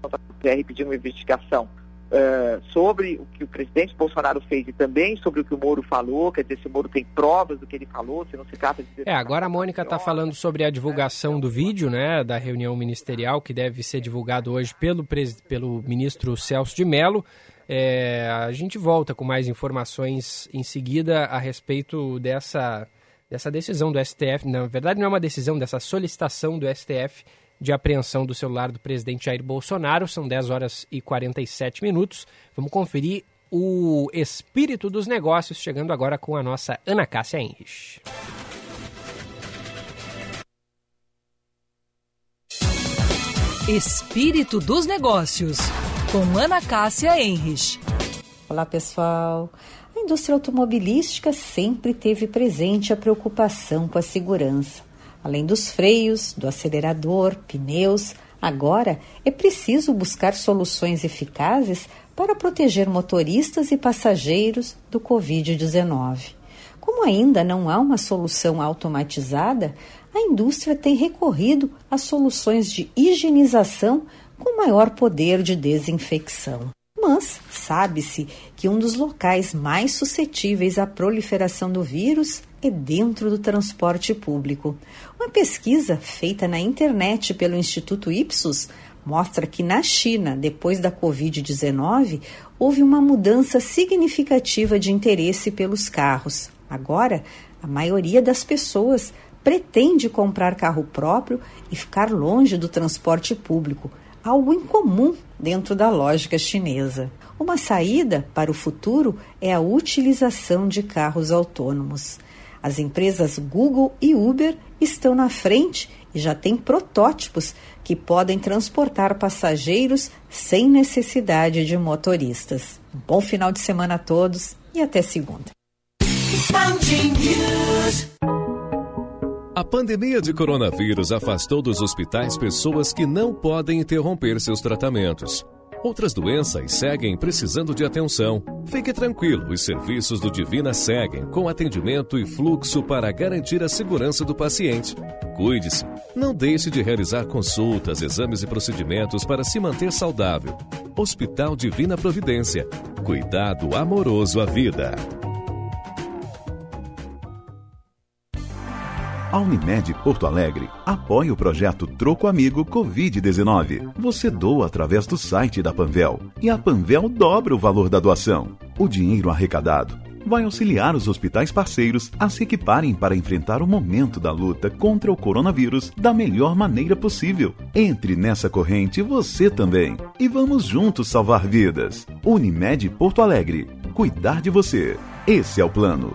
o PR pediu uma investigação Uh, sobre o que o presidente Bolsonaro fez e também sobre o que o Moro falou, quer dizer, se o Moro tem provas do que ele falou, se não se trata de... É, agora a Mônica está falando sobre a divulgação do vídeo, né, da reunião ministerial, que deve ser divulgado hoje pelo, pelo ministro Celso de Mello. É, a gente volta com mais informações em seguida a respeito dessa, dessa decisão do STF, na verdade não é uma decisão, dessa solicitação do STF de apreensão do celular do presidente Jair Bolsonaro. São 10 horas e 47 minutos. Vamos conferir o espírito dos negócios, chegando agora com a nossa Ana Cássia Henrich. Espírito dos Negócios, com Ana Cássia Henrich. Olá, pessoal. A indústria automobilística sempre teve presente a preocupação com a segurança. Além dos freios, do acelerador, pneus, agora é preciso buscar soluções eficazes para proteger motoristas e passageiros do Covid-19. Como ainda não há uma solução automatizada, a indústria tem recorrido a soluções de higienização com maior poder de desinfecção. Mas sabe-se que um dos locais mais suscetíveis à proliferação do vírus é dentro do transporte público. Uma pesquisa feita na internet pelo Instituto Ipsos mostra que na China, depois da Covid-19, houve uma mudança significativa de interesse pelos carros. Agora, a maioria das pessoas pretende comprar carro próprio e ficar longe do transporte público, algo incomum dentro da lógica chinesa. Uma saída para o futuro é a utilização de carros autônomos. As empresas Google e Uber estão na frente e já têm protótipos que podem transportar passageiros sem necessidade de motoristas. Um bom final de semana a todos e até segunda. A pandemia de coronavírus afastou dos hospitais pessoas que não podem interromper seus tratamentos. Outras doenças seguem precisando de atenção. Fique tranquilo, os serviços do Divina seguem com atendimento e fluxo para garantir a segurança do paciente. Cuide-se. Não deixe de realizar consultas, exames e procedimentos para se manter saudável. Hospital Divina Providência. Cuidado amoroso à vida. A Unimed Porto Alegre apoia o projeto Troco Amigo Covid-19. Você doa através do site da Panvel e a Panvel dobra o valor da doação. O dinheiro arrecadado vai auxiliar os hospitais parceiros a se equiparem para enfrentar o momento da luta contra o coronavírus da melhor maneira possível. Entre nessa corrente você também e vamos juntos salvar vidas. Unimed Porto Alegre. Cuidar de você. Esse é o plano.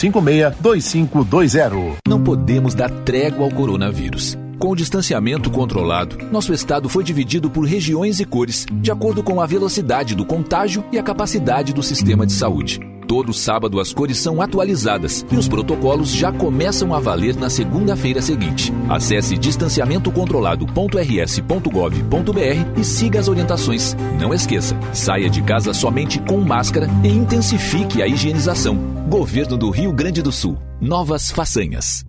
95 562520. Não podemos dar trégua ao coronavírus. Com o distanciamento controlado, nosso estado foi dividido por regiões e cores, de acordo com a velocidade do contágio e a capacidade do sistema de saúde. Todo sábado as cores são atualizadas e os protocolos já começam a valer na segunda-feira seguinte. Acesse distanciamentocontrolado.rs.gov.br e siga as orientações. Não esqueça, saia de casa somente com máscara e intensifique a higienização. Governo do Rio Grande do Sul. Novas façanhas.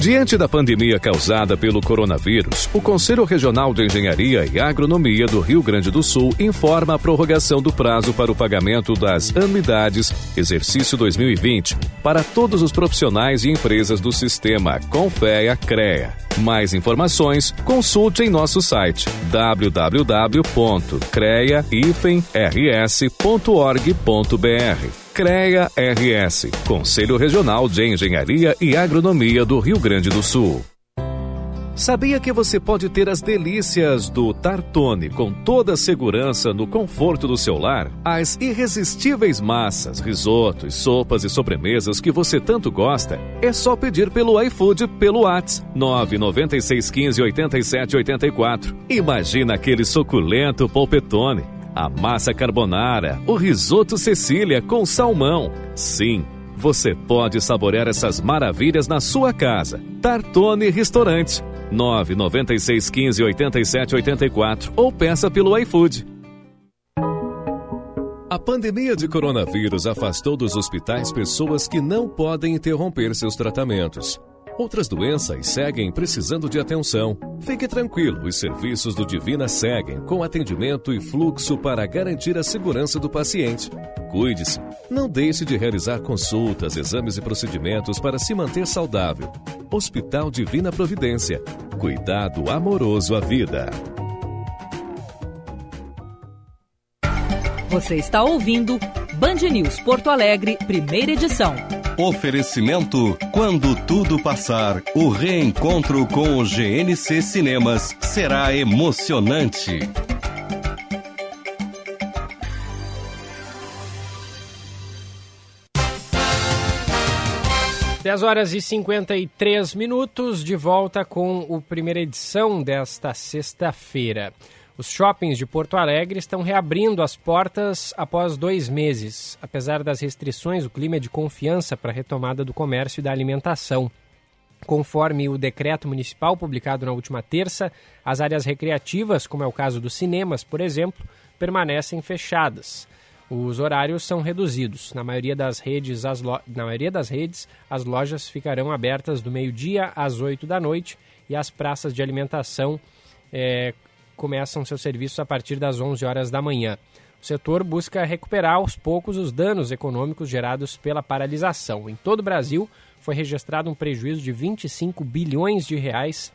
Diante da pandemia causada pelo coronavírus, o Conselho Regional de Engenharia e Agronomia do Rio Grande do Sul informa a prorrogação do prazo para o pagamento das anuidades exercício 2020 para todos os profissionais e empresas do sistema Confea CREA. Mais informações, consulte em nosso site www.crea-rs.org.br. CREA RS, Conselho Regional de Engenharia e Agronomia do Rio Grande do Sul. Sabia que você pode ter as delícias do Tartone com toda a segurança no conforto do seu lar? As irresistíveis massas, risotos, sopas e sobremesas que você tanto gosta? É só pedir pelo iFood pelo Whats 99615 8784. Imagina aquele suculento polpetone a massa carbonara, o risoto Cecília com salmão. Sim, você pode saborear essas maravilhas na sua casa. Tartone Restaurante, 996 15 87 84 ou peça pelo iFood. A pandemia de coronavírus afastou dos hospitais pessoas que não podem interromper seus tratamentos. Outras doenças seguem precisando de atenção. Fique tranquilo, os serviços do Divina seguem com atendimento e fluxo para garantir a segurança do paciente. Cuide-se. Não deixe de realizar consultas, exames e procedimentos para se manter saudável. Hospital Divina Providência. Cuidado amoroso à vida. Você está ouvindo Band News Porto Alegre, primeira edição. Oferecimento: quando tudo passar, o reencontro com o GNC Cinemas será emocionante. Dez horas e 53 minutos, de volta com a primeira edição desta sexta-feira. Os shoppings de Porto Alegre estão reabrindo as portas após dois meses. Apesar das restrições, o clima é de confiança para a retomada do comércio e da alimentação. Conforme o decreto municipal publicado na última terça, as áreas recreativas, como é o caso dos cinemas, por exemplo, permanecem fechadas. Os horários são reduzidos. Na maioria das redes, as, lo... Na maioria das redes, as lojas ficarão abertas do meio-dia às 8 da noite e as praças de alimentação é, começam seus serviços a partir das 11 horas da manhã. O setor busca recuperar aos poucos os danos econômicos gerados pela paralisação. Em todo o Brasil, foi registrado um prejuízo de 25 bilhões de reais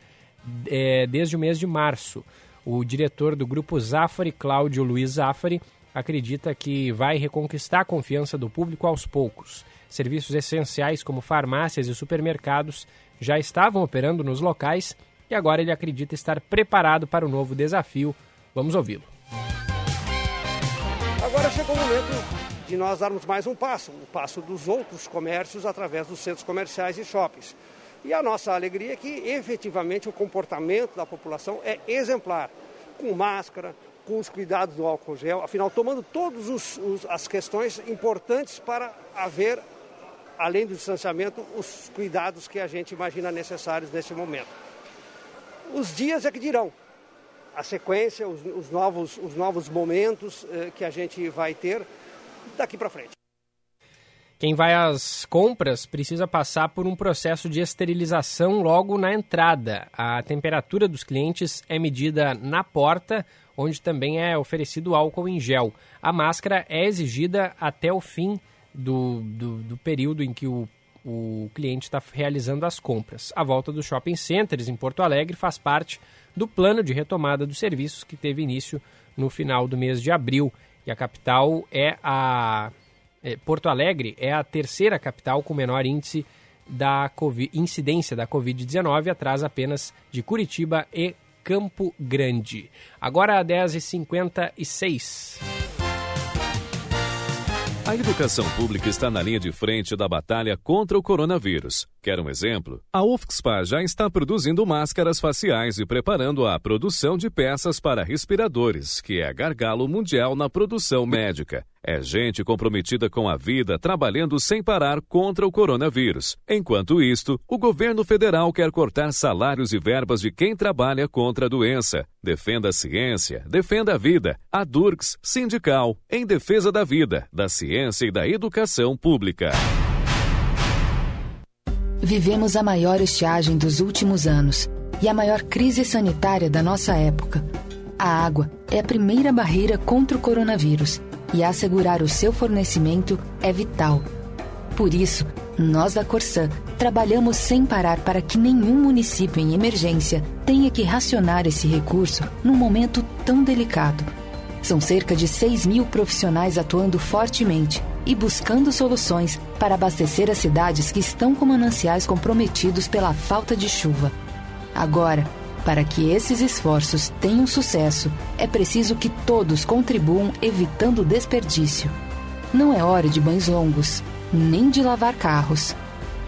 é, desde o mês de março. O diretor do grupo Zafari, Cláudio Luiz Zafari, acredita que vai reconquistar a confiança do público aos poucos. Serviços essenciais como farmácias e supermercados já estavam operando nos locais e agora ele acredita estar preparado para o novo desafio. Vamos ouvi-lo. Agora chegou o momento de nós darmos mais um passo, um passo dos outros comércios através dos centros comerciais e shoppings. E a nossa alegria é que efetivamente o comportamento da população é exemplar, com máscara, com os cuidados do álcool gel, afinal tomando todas as questões importantes para haver, além do distanciamento, os cuidados que a gente imagina necessários nesse momento. Os dias é que dirão a sequência, os, os novos, os novos momentos eh, que a gente vai ter daqui para frente. Quem vai às compras precisa passar por um processo de esterilização logo na entrada. A temperatura dos clientes é medida na porta, onde também é oferecido álcool em gel. A máscara é exigida até o fim do, do, do período em que o o cliente está realizando as compras. A volta dos shopping centers em Porto Alegre faz parte do plano de retomada dos serviços que teve início no final do mês de abril. E a capital é a. É, Porto Alegre é a terceira capital com menor índice da COVID, incidência da Covid-19, atrás apenas de Curitiba e Campo Grande. Agora, 10h56. A educação pública está na linha de frente da batalha contra o coronavírus. Quer um exemplo? A UFSPA já está produzindo máscaras faciais e preparando a produção de peças para respiradores, que é gargalo mundial na produção médica. É gente comprometida com a vida, trabalhando sem parar contra o coronavírus. Enquanto isto, o governo federal quer cortar salários e verbas de quem trabalha contra a doença. Defenda a ciência, defenda a vida. A Durks Sindical, em defesa da vida, da ciência e da educação pública. Vivemos a maior estiagem dos últimos anos e a maior crise sanitária da nossa época. A água é a primeira barreira contra o coronavírus e assegurar o seu fornecimento é vital. Por isso, nós da Corsã trabalhamos sem parar para que nenhum município em emergência tenha que racionar esse recurso num momento tão delicado. São cerca de 6 mil profissionais atuando fortemente e buscando soluções para abastecer as cidades que estão com mananciais comprometidos pela falta de chuva. Agora, para que esses esforços tenham sucesso, é preciso que todos contribuam evitando desperdício. Não é hora de banhos longos, nem de lavar carros.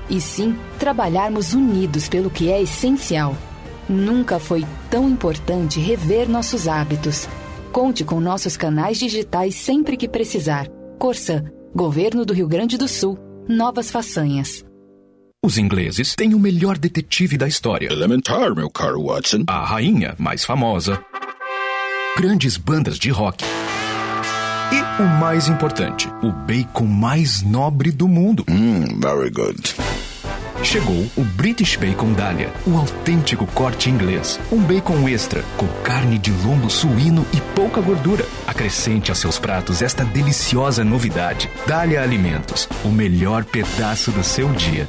E sim trabalharmos unidos pelo que é essencial. Nunca foi tão importante rever nossos hábitos. Conte com nossos canais digitais sempre que precisar. Corsã Governo do Rio Grande do Sul. Novas façanhas. Os ingleses têm o melhor detetive da história. Elementar, meu caro Watson. A rainha mais famosa. Grandes bandas de rock. E o mais importante, o bacon mais nobre do mundo. Mmm, very good. Chegou o British Bacon Dahlia, o autêntico corte inglês. Um bacon extra, com carne de lombo suíno e pouca gordura. Acrescente aos seus pratos esta deliciosa novidade. Dahlia Alimentos, o melhor pedaço do seu dia.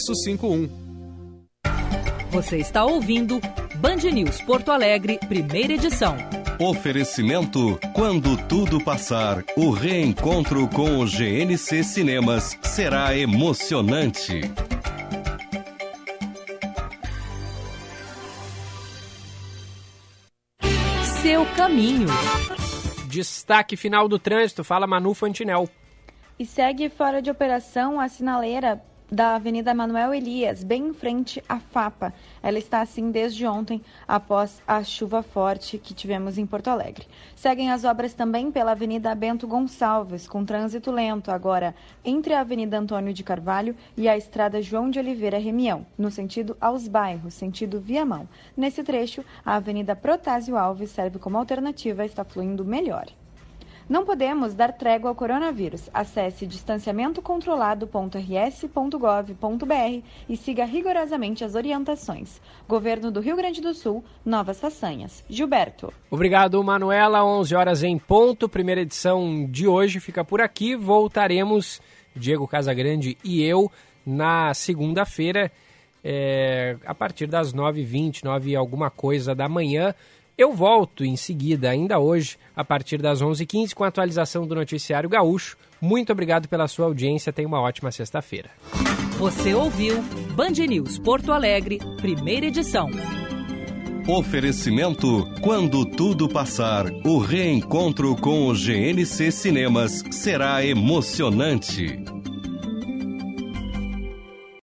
51. Você está ouvindo Band News Porto Alegre, primeira edição. Oferecimento: quando tudo passar, o reencontro com o GNC Cinemas será emocionante. Seu caminho. Destaque final do trânsito, fala Manu Fantinel. E segue fora de operação a sinaleira da Avenida Manuel Elias, bem em frente à FAPA. Ela está assim desde ontem, após a chuva forte que tivemos em Porto Alegre. Seguem as obras também pela Avenida Bento Gonçalves, com trânsito lento agora entre a Avenida Antônio de Carvalho e a Estrada João de Oliveira Remião, no sentido aos bairros, sentido Viamão. Nesse trecho, a Avenida Protásio Alves serve como alternativa, está fluindo melhor. Não podemos dar trégua ao coronavírus. Acesse distanciamentocontrolado.rs.gov.br e siga rigorosamente as orientações. Governo do Rio Grande do Sul, novas façanhas. Gilberto. Obrigado, Manuela. 11 horas em ponto. Primeira edição de hoje fica por aqui. Voltaremos, Diego Casagrande e eu, na segunda-feira, é, a partir das 9h20, 9 alguma coisa da manhã. Eu volto em seguida, ainda hoje, a partir das 11h15, com a atualização do Noticiário Gaúcho. Muito obrigado pela sua audiência. Tenha uma ótima sexta-feira. Você ouviu Band News Porto Alegre, primeira edição. Oferecimento: quando tudo passar, o reencontro com o GNC Cinemas será emocionante.